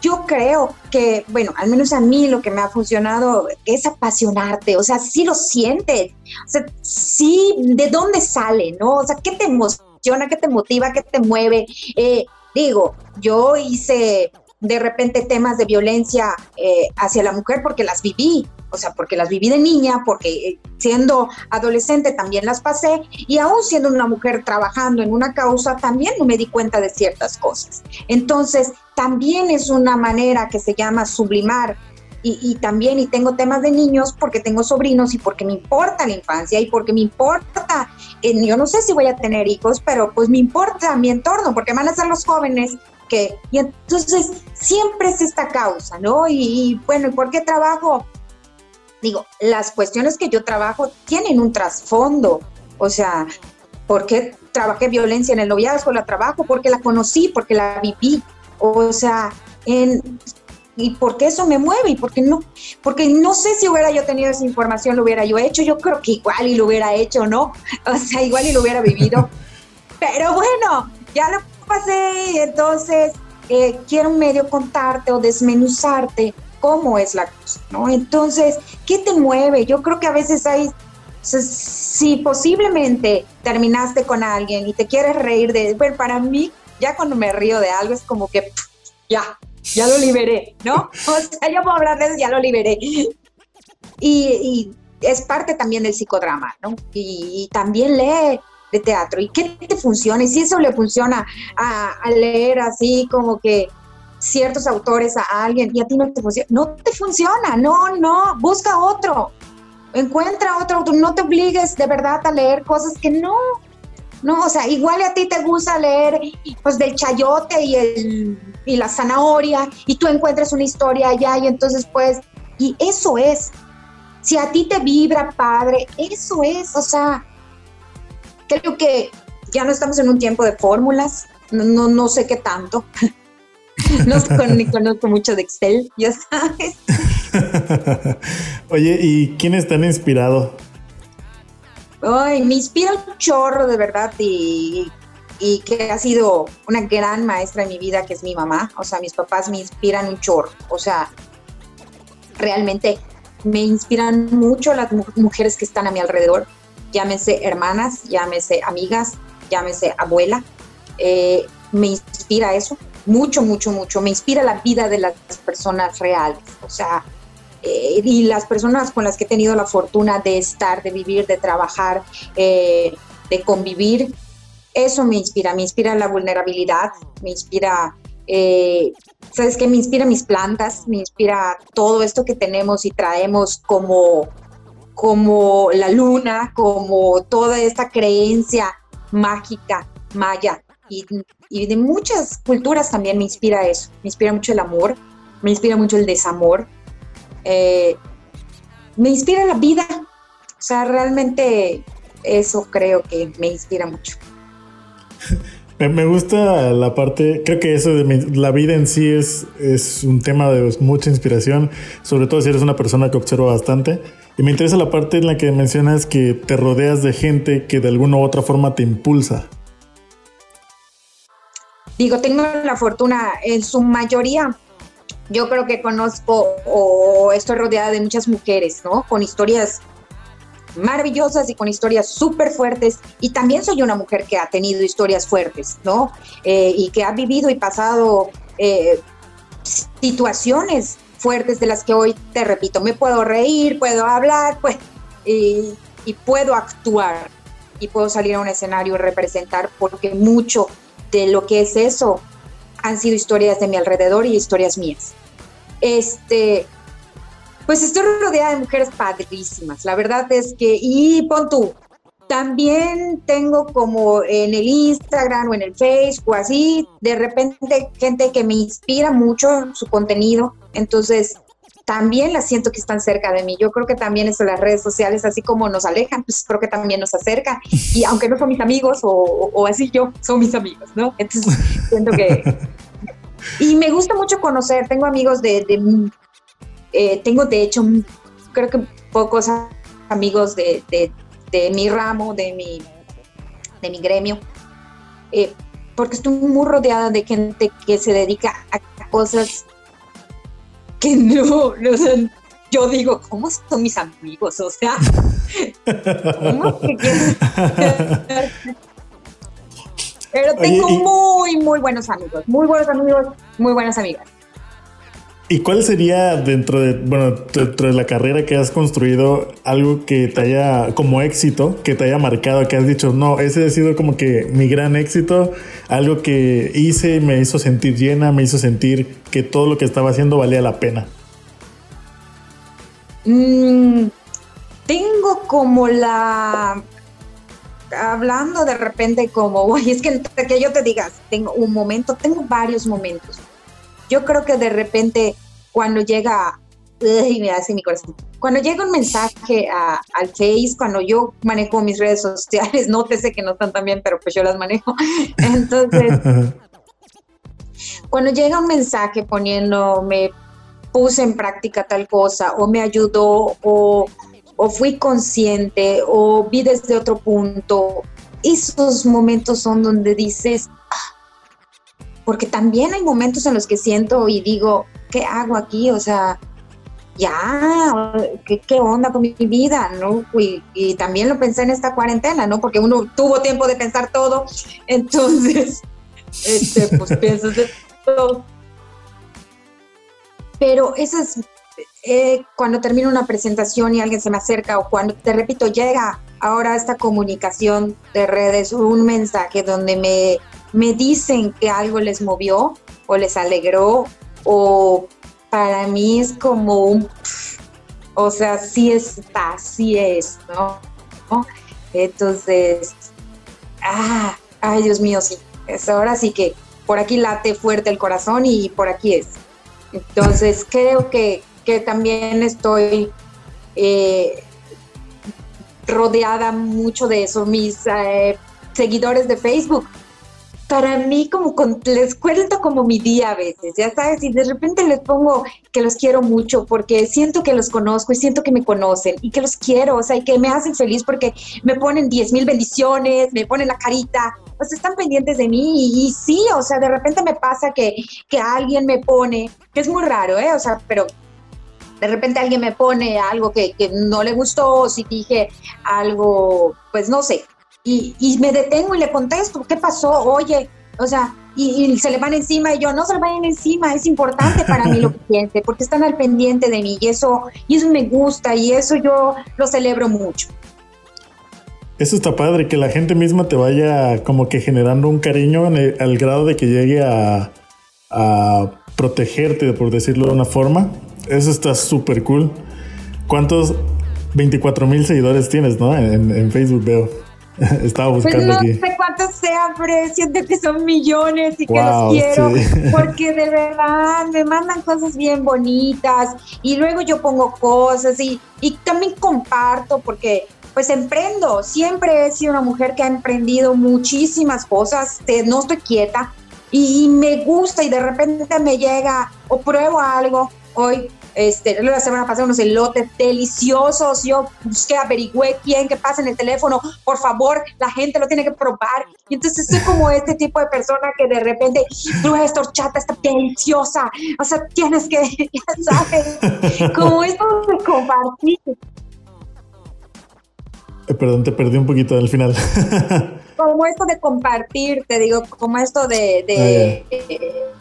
yo creo que, bueno, al menos a mí lo que me ha funcionado es apasionarte, o sea, sí lo sientes, o sea, sí, ¿de dónde sale, no? O sea, ¿qué te emociona, qué te motiva, qué te mueve? Eh, digo, yo hice de repente temas de violencia eh, hacia la mujer porque las viví, o sea, porque las viví de niña, porque eh, siendo adolescente también las pasé y aún siendo una mujer trabajando en una causa también me di cuenta de ciertas cosas. Entonces, también es una manera que se llama sublimar y, también, y tengo temas de niños porque tengo sobrinos y porque me importa la infancia y porque me importa, eh, yo no sé si voy a tener hijos, pero pues me importa mi entorno porque van a ser los jóvenes que, y entonces siempre es esta causa, ¿no? Y, y bueno, ¿y por qué trabajo? digo, las cuestiones que yo trabajo tienen un trasfondo, o sea, ¿por qué trabajé violencia en el noviazgo? La trabajo porque la conocí, porque la viví, o sea, en, y por qué eso me mueve y por qué no, porque no sé si hubiera yo tenido esa información, lo hubiera yo hecho, yo creo que igual y lo hubiera hecho, ¿no? O sea, igual y lo hubiera vivido, pero bueno, ya lo pasé y entonces eh, quiero medio contarte o desmenuzarte cómo es la cosa, ¿no? Entonces, ¿qué te mueve? Yo creo que a veces hay, si posiblemente terminaste con alguien y te quieres reír de, bueno, para mí, ya cuando me río de algo es como que, ya, ya lo liberé, ¿no? O sea, yo puedo hablar de eso, ya lo liberé. Y, es parte también del psicodrama, ¿no? Y, también lee de teatro. ¿Y qué te funciona? Y si eso le funciona a leer así como que ciertos autores a alguien y a ti no te funciona, no te funciona, no, no, busca otro, encuentra otro no te obligues de verdad a leer cosas que no, no, o sea, igual a ti te gusta leer pues del chayote y, el, y la zanahoria y tú encuentras una historia allá y entonces pues, y eso es, si a ti te vibra padre, eso es, o sea, creo que ya no estamos en un tiempo de fórmulas, no, no, no sé qué tanto, no ni conozco mucho de Excel, ya sabes. Oye, ¿y quiénes te han inspirado? Ay, me inspira un chorro de verdad y, y que ha sido una gran maestra en mi vida, que es mi mamá. O sea, mis papás me inspiran un chorro. O sea, realmente me inspiran mucho las mujeres que están a mi alrededor. Llámese hermanas, llámese amigas, llámese abuela. Eh, me inspira eso mucho, mucho, mucho. Me inspira la vida de las personas reales. O sea, eh, y las personas con las que he tenido la fortuna de estar, de vivir, de trabajar, eh, de convivir, eso me inspira. Me inspira la vulnerabilidad, me inspira. Eh, ¿Sabes qué? Me inspira mis plantas, me inspira todo esto que tenemos y traemos como, como la luna, como toda esta creencia mágica, maya, y, de muchas culturas también me inspira eso. Me inspira mucho el amor, me inspira mucho el desamor, eh, me inspira la vida. O sea, realmente eso creo que me inspira mucho. Me gusta la parte, creo que eso de la vida en sí es, es un tema de mucha inspiración, sobre todo si eres una persona que observa bastante. Y me interesa la parte en la que mencionas que te rodeas de gente que de alguna u otra forma te impulsa. Digo, tengo la fortuna, en su mayoría, yo creo que conozco o estoy rodeada de muchas mujeres, ¿no? Con historias maravillosas y con historias súper fuertes. Y también soy una mujer que ha tenido historias fuertes, ¿no? Eh, y que ha vivido y pasado eh, situaciones fuertes de las que hoy, te repito, me puedo reír, puedo hablar, pues, y, y puedo actuar y puedo salir a un escenario y representar porque mucho de lo que es eso han sido historias de mi alrededor y historias mías. Este, pues estoy rodeada de mujeres padrísimas. La verdad es que, y pon tú, también tengo como en el Instagram o en el Facebook o así, de repente gente que me inspira mucho su contenido. Entonces, también las siento que están cerca de mí. Yo creo que también eso, las redes sociales, así como nos alejan, pues creo que también nos acercan. Y aunque no son mis amigos o, así yo, son mis amigos, ¿no? Entonces, siento que... Y me gusta mucho conocer, tengo amigos de eh, tengo de hecho, creo que pocos amigos de, mi ramo, de mi, de mi gremio, eh, porque estoy muy rodeada de gente que se dedica a cosas que no, no yo digo, ¿cómo son mis amigos? O sea, ¿cómo Pero tengo muy, muy buenos amigos, muy buenos amigos, muy buenas amigas. ¿Y cuál sería dentro de, bueno, dentro de la carrera que has construido algo que te haya, como éxito, que te haya marcado, que has dicho, no, ese ha sido como que mi gran éxito, algo que hice, me hizo sentir llena, me hizo sentir que todo lo que estaba haciendo valía la pena? Mm, tengo como la, hablando de repente como, oye, es que, que yo te digas, tengo un momento, tengo varios momentos yo creo que de repente cuando llega, me hace mi corazón, cuando llega un mensaje al Face, cuando yo manejo mis redes sociales, nótese que no están tan bien, pero pues yo las manejo. Entonces, cuando llega un mensaje poniendo, me puse en práctica tal cosa, o me ayudó, o, o fui consciente, o vi desde otro punto, esos momentos son donde dices, porque también hay momentos en los que siento y digo, ¿qué hago aquí? O sea, ya, ¿qué, onda con mi vida? ¿no? Y, también lo pensé en esta cuarentena, ¿no? Porque uno tuvo tiempo de pensar todo, entonces, este, pues piensas de todo. Pero eso es eh, cuando termino una presentación y alguien se me acerca o cuando, te repito, llega ahora esta comunicación de redes, un mensaje donde me me dicen que algo les movió o les alegró o para mí es como un, o sea, sí está, sí es, ¿no? Entonces, ah, ay Dios mío, sí, es ahora sí que por aquí late fuerte el corazón y por aquí es. Entonces, creo que, también estoy eh, rodeada mucho de eso, mis eh, seguidores de Facebook para mí como les cuento como mi día a veces, ya sabes, y de repente les pongo que los quiero mucho porque siento que los conozco y siento que me conocen y que los quiero, o sea, y que me hacen feliz porque me ponen 10 mil bendiciones, me ponen la carita, o sea, están pendientes de mí y, sí, o sea, de repente me pasa que, que alguien me pone, que es muy raro, ¿eh? O sea, pero de repente alguien me pone algo que, que no le gustó, o si dije algo, pues no sé, y, me detengo y le contesto, ¿qué pasó? Oye, o sea, y, se le van encima y yo, no se le vayan encima, es importante para mí lo que piense, porque están al pendiente de mí y eso, y eso me gusta y eso yo lo celebro mucho. Eso está padre, que la gente misma te vaya como que generando un cariño al grado de que llegue a, a protegerte, por decirlo de una forma. Eso está súper cool. ¿Cuántos 24 mil seguidores tienes, no? En, en Facebook veo. Estaba pues buscando no sé cuántos sean, pero siento que son millones y que los quiero, porque de verdad me mandan cosas bien bonitas y luego yo pongo cosas y, y también comparto porque pues emprendo. Siempre he sido una mujer que ha emprendido muchísimas cosas, no estoy quieta y me gusta y de repente me llega o pruebo algo. Hoy este, la semana pasada unos elotes deliciosos. Yo busqué, averigüé quién que pasa en el teléfono. Por favor, la gente lo tiene que probar. Y entonces soy como este tipo de persona que de repente, tú esta horchata está deliciosa. O sea, tienes que, ya sabes, como esto de compartir. Eh, perdón, te perdí un poquito al final. como esto de compartir, te digo, como esto de, de, ah,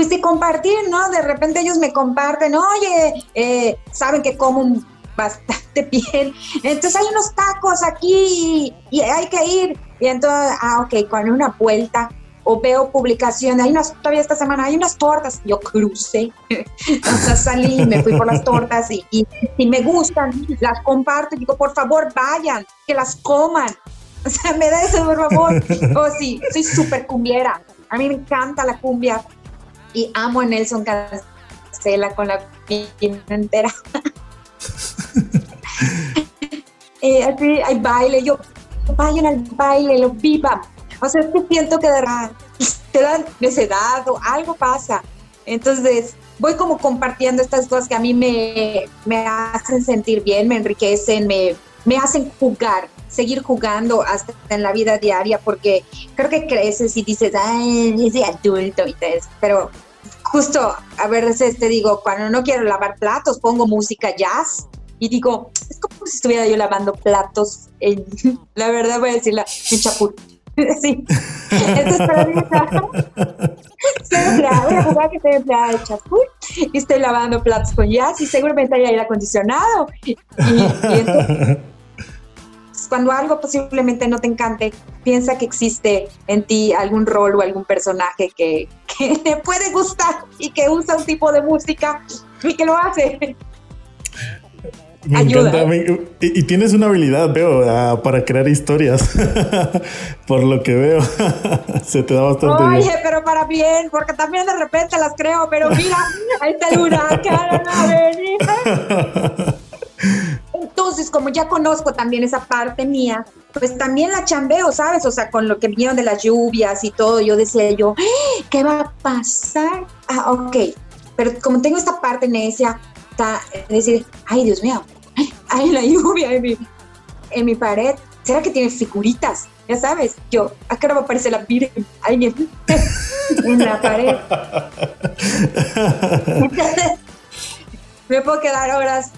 pues de compartir, ¿no? De repente ellos me comparten, oye, eh, saben que como bastante bien, entonces hay unos tacos aquí y, hay que ir. Y entonces, ah, ok, con una vuelta o veo publicaciones, hay unas, todavía esta semana hay unas tortas, yo crucé, o sea, salí, me fui por las tortas y, y, me gustan, las comparto y digo, por favor, vayan, que las coman. O sea, me da eso, por favor. Oh, sí, soy súper cumbiera. A mí me encanta la cumbia y amo a Nelson Castela con la piña entera. eh, así hay baile, yo vayan al baile, lo vivan. O sea, es que siento que de te dan necedad o algo pasa. Entonces, voy como compartiendo estas cosas que a mí me, me hacen sentir bien, me enriquecen, me, me hacen jugar, seguir jugando hasta en la vida diaria, porque creo que creces y dices, ay, ese adulto y todo pero justo a veces te digo, cuando no quiero lavar platos, pongo música jazz y digo, es como si estuviera yo lavando platos, en, la verdad voy a decirla, en chapul. sí. Para mí, soy empleada, voy a jugar que estoy empleada de chapul y estoy lavando platos con jazz y seguramente hay aire acondicionado. Y, entonces, cuando algo posiblemente no te encante, piensa que existe en ti algún rol o algún personaje que, que te puede gustar y que usa un tipo de música y que lo hace. Me encanta. y, tienes una habilidad, veo, ah, para crear historias. Por lo que veo, se te da bastante Oye, bien. pero para bien, porque también de repente las creo, pero mira, ahí está el huracán a Entonces, como ya conozco también esa parte mía, pues también la chambeo, ¿sabes? O sea, con lo que vinieron de las lluvias y todo, yo decía yo, ¡Ah! ¿qué va a pasar? Ah, ok. Pero como tengo esta parte necia, está, decir, ay, Dios mío, hay la lluvia en mi, en mi pared. ¿Será que tiene figuritas? Ya sabes, yo, acá no va a aparecer la Virgen, alguien en la pared. me puedo quedar horas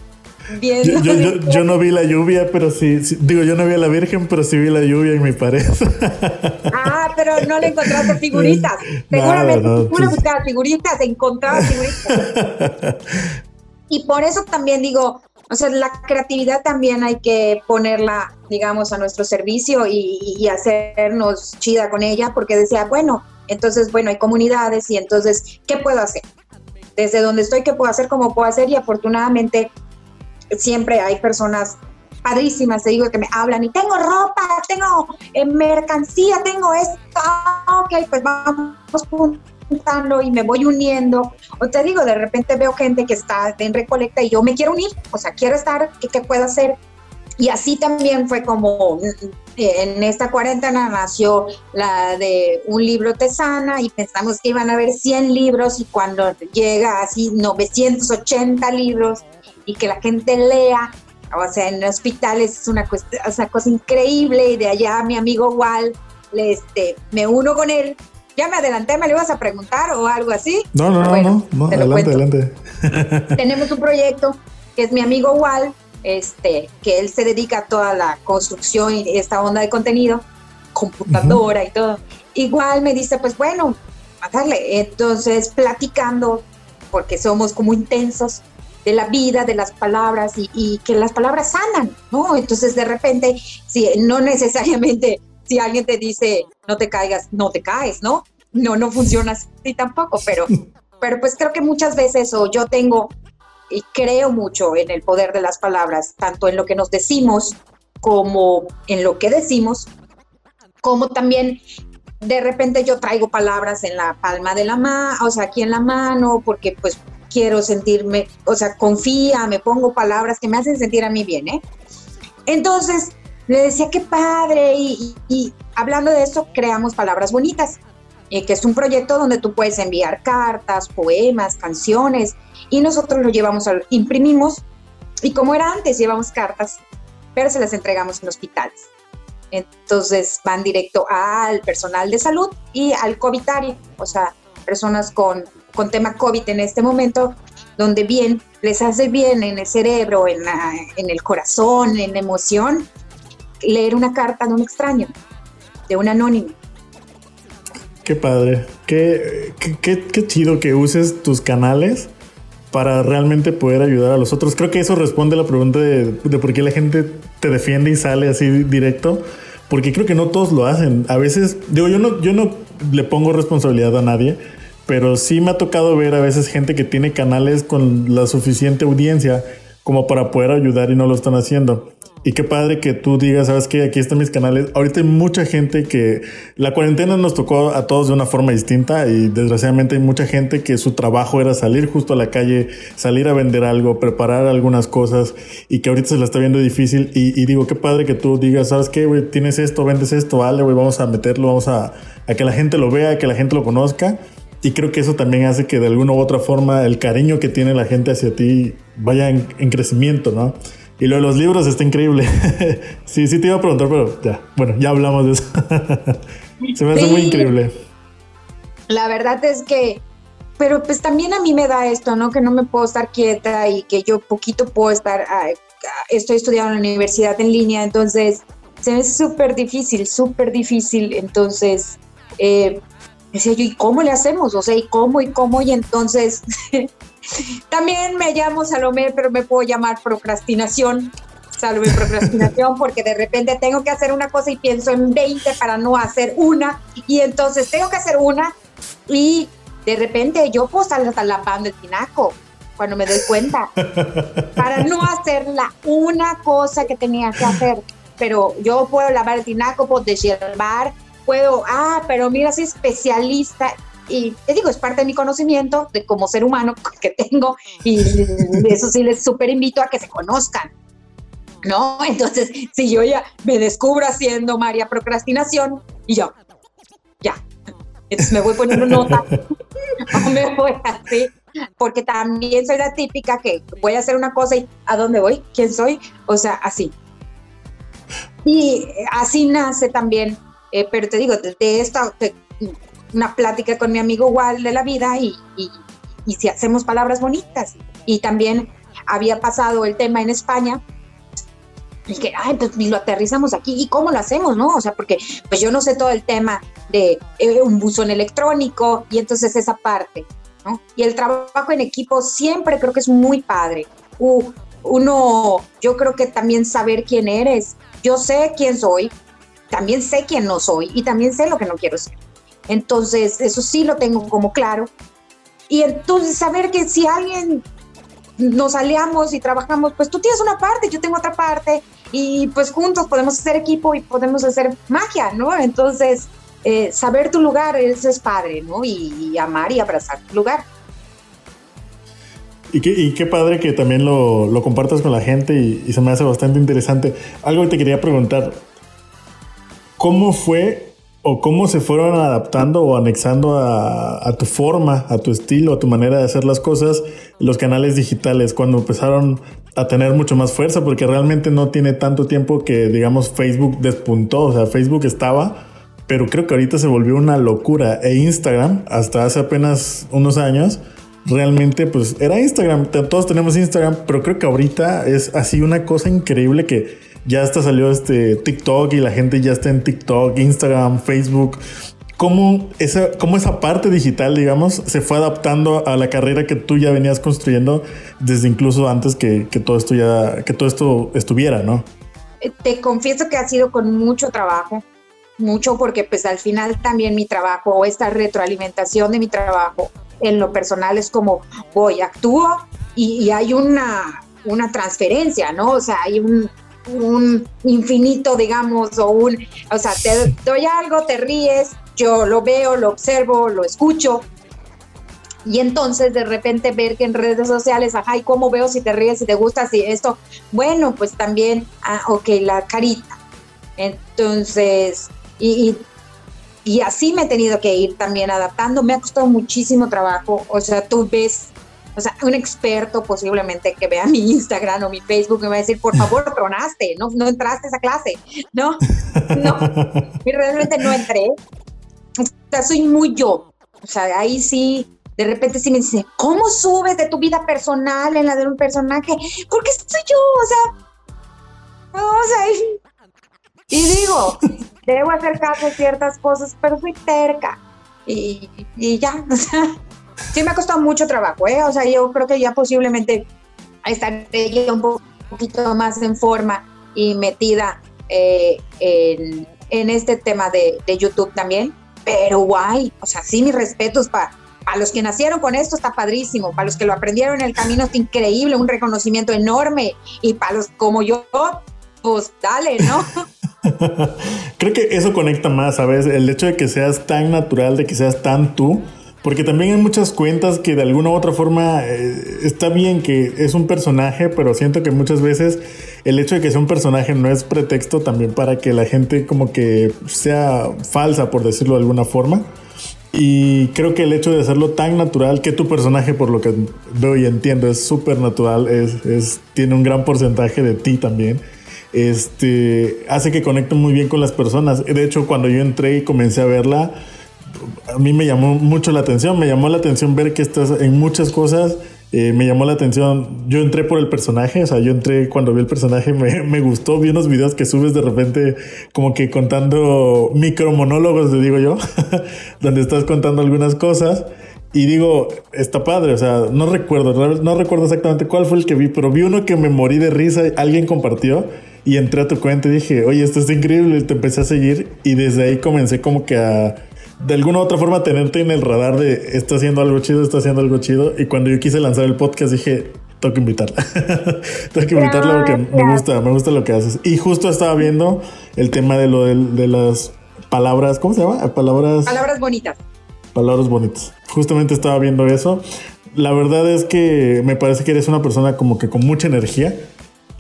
yo, no vi la lluvia, pero sí, Digo, yo no vi a la Virgen, pero sí vi la lluvia en mi pared. Ah, pero no le encontraste figuritas. Seguramente no, tú no, figuritas, encontrabas figuritas. Y por eso también digo, o sea, la creatividad también hay que ponerla, digamos, a nuestro servicio y, y hacernos chida con ella, porque decía, bueno, entonces, bueno, hay comunidades y entonces, ¿qué puedo hacer? Desde donde estoy, ¿qué puedo hacer? ¿Cómo puedo hacer? Y afortunadamente siempre hay personas padrísimas, te digo, que me hablan y tengo ropa, tengo eh, mercancía, tengo esto, ah, ok, pues vamos juntando y me voy uniendo. O te digo, de repente veo gente que está en recolecta y yo me quiero unir, o sea, quiero estar, ¿qué, qué puedo hacer? Y así también fue como en esta cuarentena nació la de un libro tesana y pensamos que iban a haber 100 libros y cuando llega así 980 libros, y que la gente lea. O sea, en hospitales es una, cosa, cosa increíble y de allá mi amigo Wal, le, este, me uno con él. Ya me adelanté, me lo ibas a preguntar o algo así. No, no, no, no, adelante, adelante. Tenemos un proyecto que es mi amigo Wal, este, que él se dedica a toda la construcción y esta onda de contenido, computadora y todo. Igual me dice, pues bueno, a darle. Entonces, platicando, porque somos como intensos, de la vida, de las palabras y, que las palabras sanan, ¿no? Entonces de repente, si no necesariamente, si alguien te dice no te caigas, no te caes, ¿no? No, no funciona así tampoco, pero, pero pues creo que muchas veces o yo tengo y creo mucho en el poder de las palabras, tanto en lo que nos decimos como en lo que decimos, como también de repente yo traigo palabras en la palma de la mano, o sea, aquí en la mano, porque pues quiero sentirme, o sea, confía, me pongo palabras que me hacen sentir a mí bien, ¿eh? Entonces, le decía, qué padre, y, hablando de eso, creamos palabras bonitas, eh, que es un proyecto donde tú puedes enviar cartas, poemas, canciones, y nosotros lo llevamos, al, imprimimos, y como era antes, llevamos cartas, pero se las entregamos en hospitales. Entonces van directo al personal de salud y al COVIDario, o sea, personas con, con tema COVID en este momento, donde bien les hace bien en el cerebro, en, en el corazón, en la emoción, leer una carta de un extraño, de un anónimo. Qué padre, qué, qué, qué, chido que uses tus canales para realmente poder ayudar a los otros. Creo que eso responde a la pregunta de, de por qué la gente te defiende y sale así directo porque creo que no todos lo hacen. A veces, digo, yo no, yo no le pongo responsabilidad a nadie, pero sí me ha tocado ver a veces gente que tiene canales con la suficiente audiencia como para poder ayudar y no lo están haciendo. Y qué padre que tú digas, sabes que aquí están mis canales. Ahorita hay mucha gente que la cuarentena nos tocó a todos de una forma distinta y desgraciadamente hay mucha gente que su trabajo era salir justo a la calle, salir a vender algo, preparar algunas cosas y que ahorita se la está viendo difícil. Y, digo, qué padre que tú digas, sabes qué, tienes esto, vendes esto, vale, güey, vamos a meterlo, vamos a, a que la gente lo vea, que la gente lo conozca. Y creo que eso también hace que de alguna u otra forma el cariño que tiene la gente hacia ti vaya en, en crecimiento, ¿no? Y lo de los libros está increíble. sí, sí te iba a preguntar, pero ya, bueno, ya hablamos de eso. Se me hace muy increíble. La verdad es que, pero pues también a mí me da esto, ¿no? Que no me puedo estar quieta y que yo poquito puedo estar, estoy estudiando en la universidad en línea, entonces se me hace súper difícil, súper difícil. Entonces, eh, decía yo, ¿y cómo le hacemos? O sea, ¿y cómo? ¿Y cómo? Y entonces También me llamo Salomé, pero me puedo llamar procrastinación. Salomé procrastinación porque de repente tengo que hacer una cosa y pienso en 20 para no hacer una y entonces tengo que hacer una y de repente yo puedo estar hasta lavando el tinaco cuando me doy cuenta para no hacer la una cosa que tenía que hacer. Pero yo puedo lavar el tinaco, puedo deshiervar, puedo, ah, pero mira, soy especialista y te digo, es parte de mi conocimiento de como ser humano que tengo y eso sí les súper invito a que se conozcan. ¿No? Entonces, si yo ya me descubro haciendo María procrastinación y yo, ya, entonces me voy poniendo nota me voy así, porque también soy la típica que voy a hacer una cosa y ¿a dónde voy? ¿Quién soy? O sea, así. Y así nace también, eh, pero te digo, de, esta, una plática con mi amigo igual de la vida y, y, si hacemos palabras bonitas. Y también había pasado el tema en España y que, ah, entonces lo aterrizamos aquí. ¿Y cómo lo hacemos, no? O sea, porque pues yo no sé todo el tema de eh, un buzón electrónico y entonces esa parte, ¿no? Y el trabajo en equipo siempre creo que es muy padre. uno, yo creo que también saber quién eres. Yo sé quién soy, también sé quién no soy y también sé lo que no quiero ser. Entonces, eso sí lo tengo como claro. Y entonces saber que si alguien nos aliamos y trabajamos, pues tú tienes una parte, yo tengo otra parte, y pues juntos podemos hacer equipo y podemos hacer magia, ¿no? Entonces, eh, saber tu lugar, eso es padre, ¿no? Y, amar y abrazar tu lugar. Y qué, padre que también lo, compartas con la gente y, y, se me hace bastante interesante. Algo que te quería preguntar, ¿cómo fue o cómo se fueron adaptando o anexando a, tu forma, a tu estilo, a tu manera de hacer las cosas, los canales digitales, cuando empezaron a tener mucho más fuerza, porque realmente no tiene tanto tiempo que, digamos, Facebook despuntó, o sea, Facebook estaba, pero creo que ahorita se volvió una locura, e Instagram, hasta hace apenas unos años, realmente pues era Instagram, todos tenemos Instagram, pero creo que ahorita es así una cosa increíble que ya hasta salió este TikTok y la gente ya está en TikTok, Instagram, Facebook. ¿Cómo esa, cómo esa parte digital, digamos, se fue adaptando a la carrera que tú ya venías construyendo desde incluso antes que, que todo esto ya, que todo esto estuviera, ¿no? Eh, te confieso que ha sido con mucho trabajo, mucho porque pues al final también mi trabajo o esta retroalimentación de mi trabajo en lo personal es como voy, actúo y, y hay una, una transferencia, ¿no? O sea, hay un, un infinito, digamos, o un, o sea, te doy algo, te ríes, yo lo veo, lo observo, lo escucho. Y entonces de repente ver que en redes sociales, ajá, ¿y cómo veo si te ríes, si te gusta, si esto? Bueno, pues también, ah, ok, la carita. Entonces, y, y, así me he tenido que ir también adaptando. Me ha costado muchísimo trabajo. O sea, tú ves o sea, un experto posiblemente que vea mi Instagram o mi Facebook me va a decir, por favor, tronaste, no, no entraste a esa clase. No, no, y realmente no entré. O sea, soy muy yo. O sea, ahí sí, de repente sí me dice, ¿cómo subes de tu vida personal en la de un personaje? Porque soy yo, o sea, o sea, y digo, debo hacer caso a ciertas cosas, pero soy terca. Y, y ya, o sea, sí me ha costado mucho trabajo, ¿eh? O sea, yo creo que ya posiblemente estaré un poquito más en forma y metida eh, en, este tema de, YouTube también. Pero guay, o sea, sí, mis respetos para a los que nacieron con esto está padrísimo, para los que lo aprendieron en el camino está increíble, un reconocimiento enorme y para los como yo, pues dale, ¿no? Creo que eso conecta más, ¿sabes? El hecho de que seas tan natural, de que seas tan tú, porque también hay muchas cuentas que de alguna u otra forma eh, está bien que es un personaje, pero siento que muchas veces el hecho de que sea un personaje no es pretexto también para que la gente como que sea falsa, por decirlo de alguna forma. Y creo que el hecho de hacerlo tan natural, que tu personaje, por lo que veo y entiendo, es súper natural, es, es, tiene un gran porcentaje de ti también, este, hace que conecte muy bien con las personas. De hecho, cuando yo entré y comencé a verla, a mí me llamó mucho la atención, me llamó la atención ver que estás en muchas cosas, eh, me llamó la atención, yo entré por el personaje, o sea, yo entré cuando vi el personaje, me, me gustó, vi unos videos que subes de repente como que contando micromonólogos, le digo yo, donde estás contando algunas cosas. Y digo, está padre, o sea, no recuerdo, no recuerdo exactamente cuál fue el que vi, pero vi uno que me morí de risa, alguien compartió y entré a tu cuenta y dije, oye, esto es increíble, y te empecé a seguir y desde ahí comencé como que a de alguna u otra forma tenerte en el radar de está haciendo algo chido, está haciendo algo chido. Y cuando yo quise lanzar el podcast dije, tengo que invitarla. tengo que invitarla porque me gusta, me gusta lo que haces. Y justo estaba viendo el tema de lo de, las palabras, ¿cómo se llama? Palabras. Palabras bonitas. Palabras bonitas. Justamente estaba viendo eso. La verdad es que me parece que eres una persona como que con mucha energía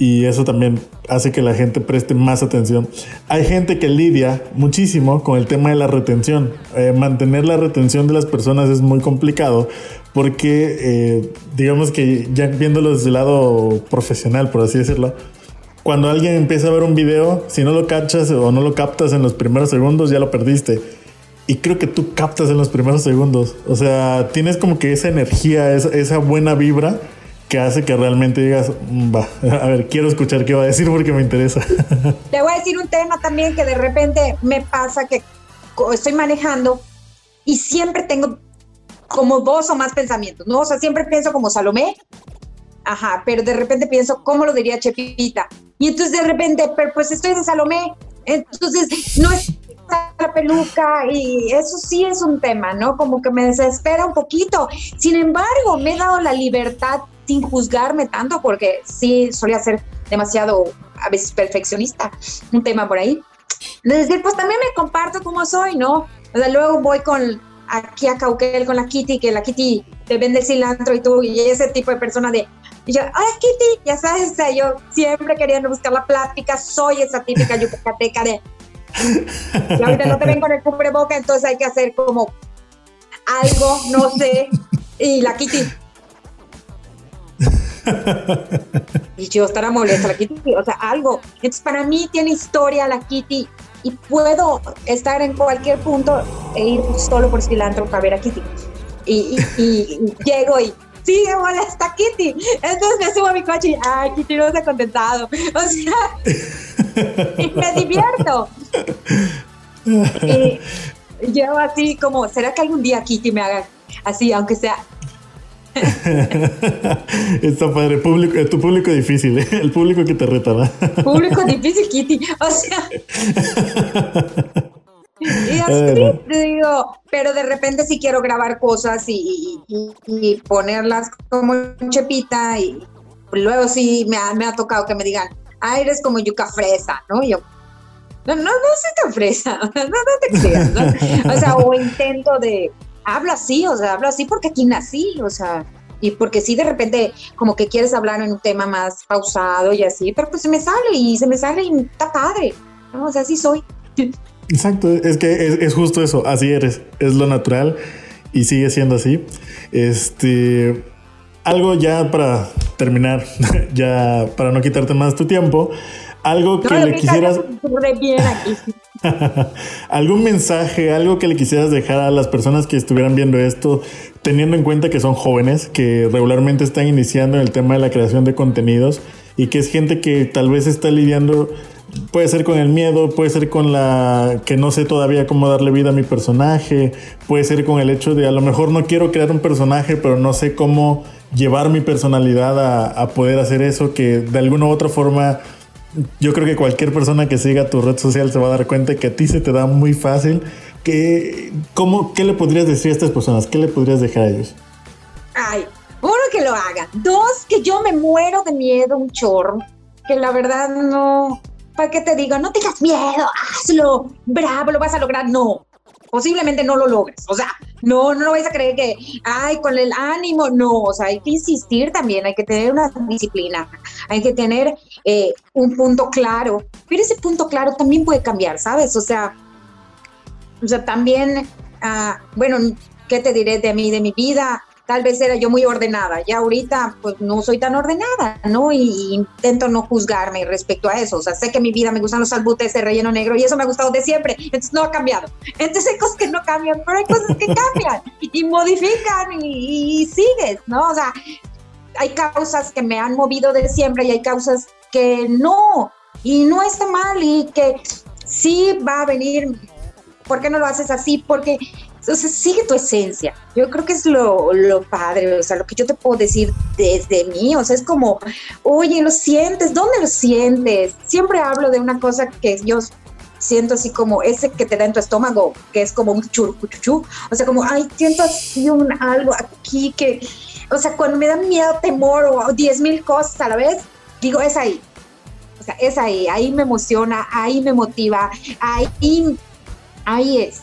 y eso también hace que la gente preste más atención. Hay gente que lidia muchísimo con el tema de la retención. Eh, mantener la retención de las personas es muy complicado porque eh, digamos que ya viéndolo desde el lado profesional, por así decirlo, cuando alguien empieza a ver un video, si no lo cachas o no lo captas en los primeros segundos, ya lo perdiste. Y creo que tú captas en los primeros segundos. O sea, tienes como que esa energía, esa, esa buena vibra que hace que realmente digas, mm, va, a ver, quiero escuchar qué va a decir porque me interesa. Te voy a decir un tema también que de repente me pasa que estoy manejando y siempre tengo como dos o más pensamientos, ¿no? O sea, siempre pienso como Salomé, ajá, pero de repente pienso, ¿cómo lo diría Chepita? Y entonces de repente, pero pues estoy de Salomé, entonces no es la peluca y eso sí es un tema, ¿no? Como que me desespera un poquito. Sin embargo, me he dado la libertad sin juzgarme tanto, porque sí solía ser demasiado, a veces perfeccionista, un tema por ahí. Es decir, pues también me comparto como soy, ¿no? O sea, luego voy con aquí a Cauquel con la Kitty, que la Kitty te vende el cilantro y tú, y ese tipo de persona de, y yo, ay, Kitty, ya sabes, o sea, yo siempre queriendo buscar la plática, soy esa típica yucateca de, y ahorita no te ven con el boca entonces hay que hacer como algo, no sé, y la Kitty, y yo estará molesta la Kitty, o sea, algo. Entonces, para mí tiene historia la Kitty y puedo estar en cualquier punto e ir solo por cilantro para ver a Kitty. Y, llego y sí, me molesta Kitty. Entonces me subo a mi coche y, ay, Kitty no se ha contentado. O sea, y me divierto. Y yo así como, ¿será que algún día Kitty me haga así, aunque sea Está padre, público, tu público difícil, ¿eh? el público que te reta, Público difícil, Kitty. O sea. Y así te digo, pero de repente si quiero grabar cosas y, ponerlas como chepita y luego sí me ha, me ha tocado que me digan, ah, eres como yuca fresa, ¿no? yo, no, no, no soy tan fresa, no, no te creas, ¿no? O sea, o intento de, hablo así, o sea, hablo así porque aquí nací, o sea, y porque sí de repente como que quieres hablar en un tema más pausado y así, pero pues se me sale y se me sale y está padre, ¿no? O sea, así soy. Exacto, es que es, justo eso, así eres, es lo natural y sigue siendo así. Este, algo ya para terminar, ya para no quitarte más tu tiempo, algo que le quisieras... ¿Algún mensaje, algo que le quisieras dejar a las personas que estuvieran viendo esto, teniendo en cuenta que son jóvenes, que regularmente están iniciando en el tema de la creación de contenidos y que es gente que tal vez está lidiando, puede ser con el miedo, puede ser con la que no sé todavía cómo darle vida a mi personaje, puede ser con el hecho de a lo mejor no quiero crear un personaje, pero no sé cómo llevar mi personalidad a, a poder hacer eso, que de alguna u otra forma yo creo que cualquier persona que siga tu red social se va a dar cuenta que a ti se te da muy fácil. Que, ¿cómo, ¿Qué le podrías decir a estas personas? ¿Qué le podrías dejar a ellos? Ay, uno que lo hagan. Dos, que yo me muero de miedo un chorro. Que la verdad no. ¿Para qué te digo? No tengas miedo, hazlo. Bravo, lo vas a lograr. No, posiblemente no lo logres. O sea, no, no lo vais a creer que, ay, con el ánimo, no, o sea, hay que insistir también, hay que tener una disciplina, hay que tener eh, un punto claro, pero ese punto claro también puede cambiar, ¿sabes? O sea, o sea, también, ah, bueno, ¿qué te diré de mí, de mi vida? Tal vez era yo muy ordenada, ya ahorita pues no soy tan ordenada, ¿no? Y, intento no juzgarme respecto a eso, o sea, sé que mi vida me gustan los albutes de relleno negro y eso me ha gustado de siempre, entonces no ha cambiado. Entonces hay cosas que no cambian, pero hay cosas que cambian y modifican y, y sigues, ¿no? O sea, hay causas que me han movido de siempre y hay causas que no, y no está mal y que sí va a venir, ¿por qué no lo haces así? Porque entonces, sigue tu esencia. Yo creo que es lo, lo, padre, o sea, lo que yo te puedo decir desde mí, o sea, es como, oye, lo sientes, ¿dónde lo sientes? Siempre hablo de una cosa que yo siento así como ese que te da en tu estómago, que es como un churucuchuchu, o sea, como, ay, siento así un algo aquí que, o sea, cuando me da miedo, temor o diez mil cosas a la vez, digo, es ahí. O sea, es ahí, ahí me emociona, ahí me motiva, ahí, ahí es.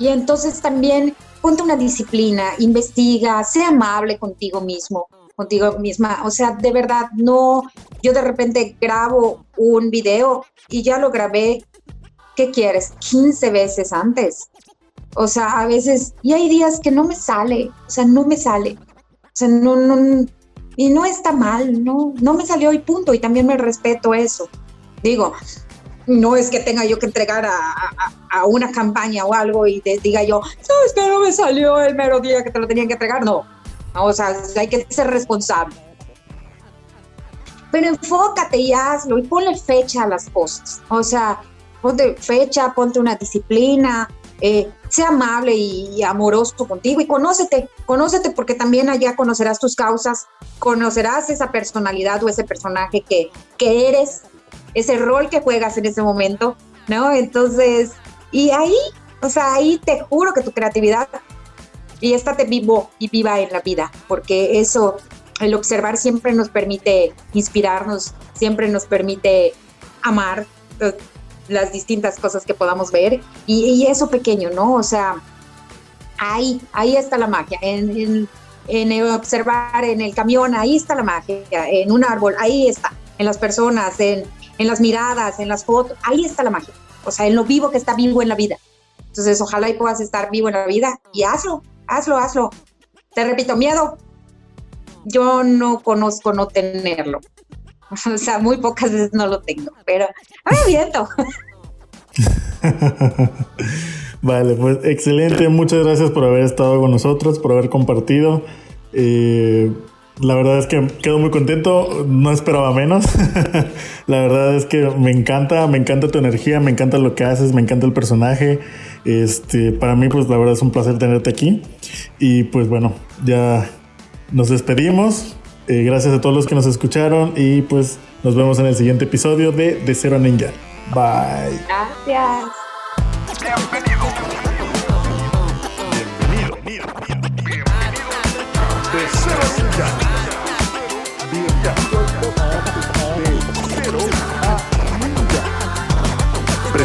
Y entonces también ponte una disciplina, investiga, sea amable contigo mismo, contigo misma. O sea, de verdad, no, yo de repente grabo un video y ya lo grabé, ¿qué quieres? 15 veces antes. O sea, a veces, y hay días que no me sale, o sea, no me sale. O sea, no, no, y no está mal, no, no me salió y punto. Y también me respeto eso. Digo, no es que tenga yo que entregar a, una campaña o algo y diga yo, sabes que no me salió el mero día que te lo tenían que entregar. No, o sea, hay que ser responsable. Pero enfócate y hazlo y ponle fecha a las cosas. O sea, ponte fecha, ponte una disciplina, eh, sea amable y, amoroso contigo y conócete, conócete porque también allá conocerás tus causas, conocerás esa personalidad o ese personaje que, que eres ese rol que juegas en ese momento, ¿no? Entonces, y ahí, o sea, ahí te juro que tu creatividad y estate vivo y viva en la vida, porque eso, el observar siempre nos permite inspirarnos, siempre nos permite amar eh, las distintas cosas que podamos ver y, eso pequeño, ¿no? O sea, ahí, ahí está la magia, en, en observar en el camión, ahí está la magia, en un árbol, ahí está, en las personas, en, en las miradas, en las fotos, ahí está la magia. O sea, en lo vivo que está vivo en la vida. Entonces, ojalá y puedas estar vivo en la vida y hazlo, hazlo, hazlo. Te repito, miedo, yo no conozco no tenerlo. O sea, muy pocas veces no lo tengo, pero me aviento. vale, pues excelente. Muchas gracias por haber estado con nosotros, por haber compartido. Eh, la verdad es que quedo muy contento, no esperaba menos. la verdad es que me encanta, me encanta tu energía, me encanta lo que haces, me encanta el personaje. Este, para mí, pues la verdad es un placer tenerte aquí. Y pues bueno, ya nos despedimos. Eh, gracias a todos los que nos escucharon y pues nos vemos en el siguiente episodio de De Cero Ninja. Bye. Gracias.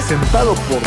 presentado por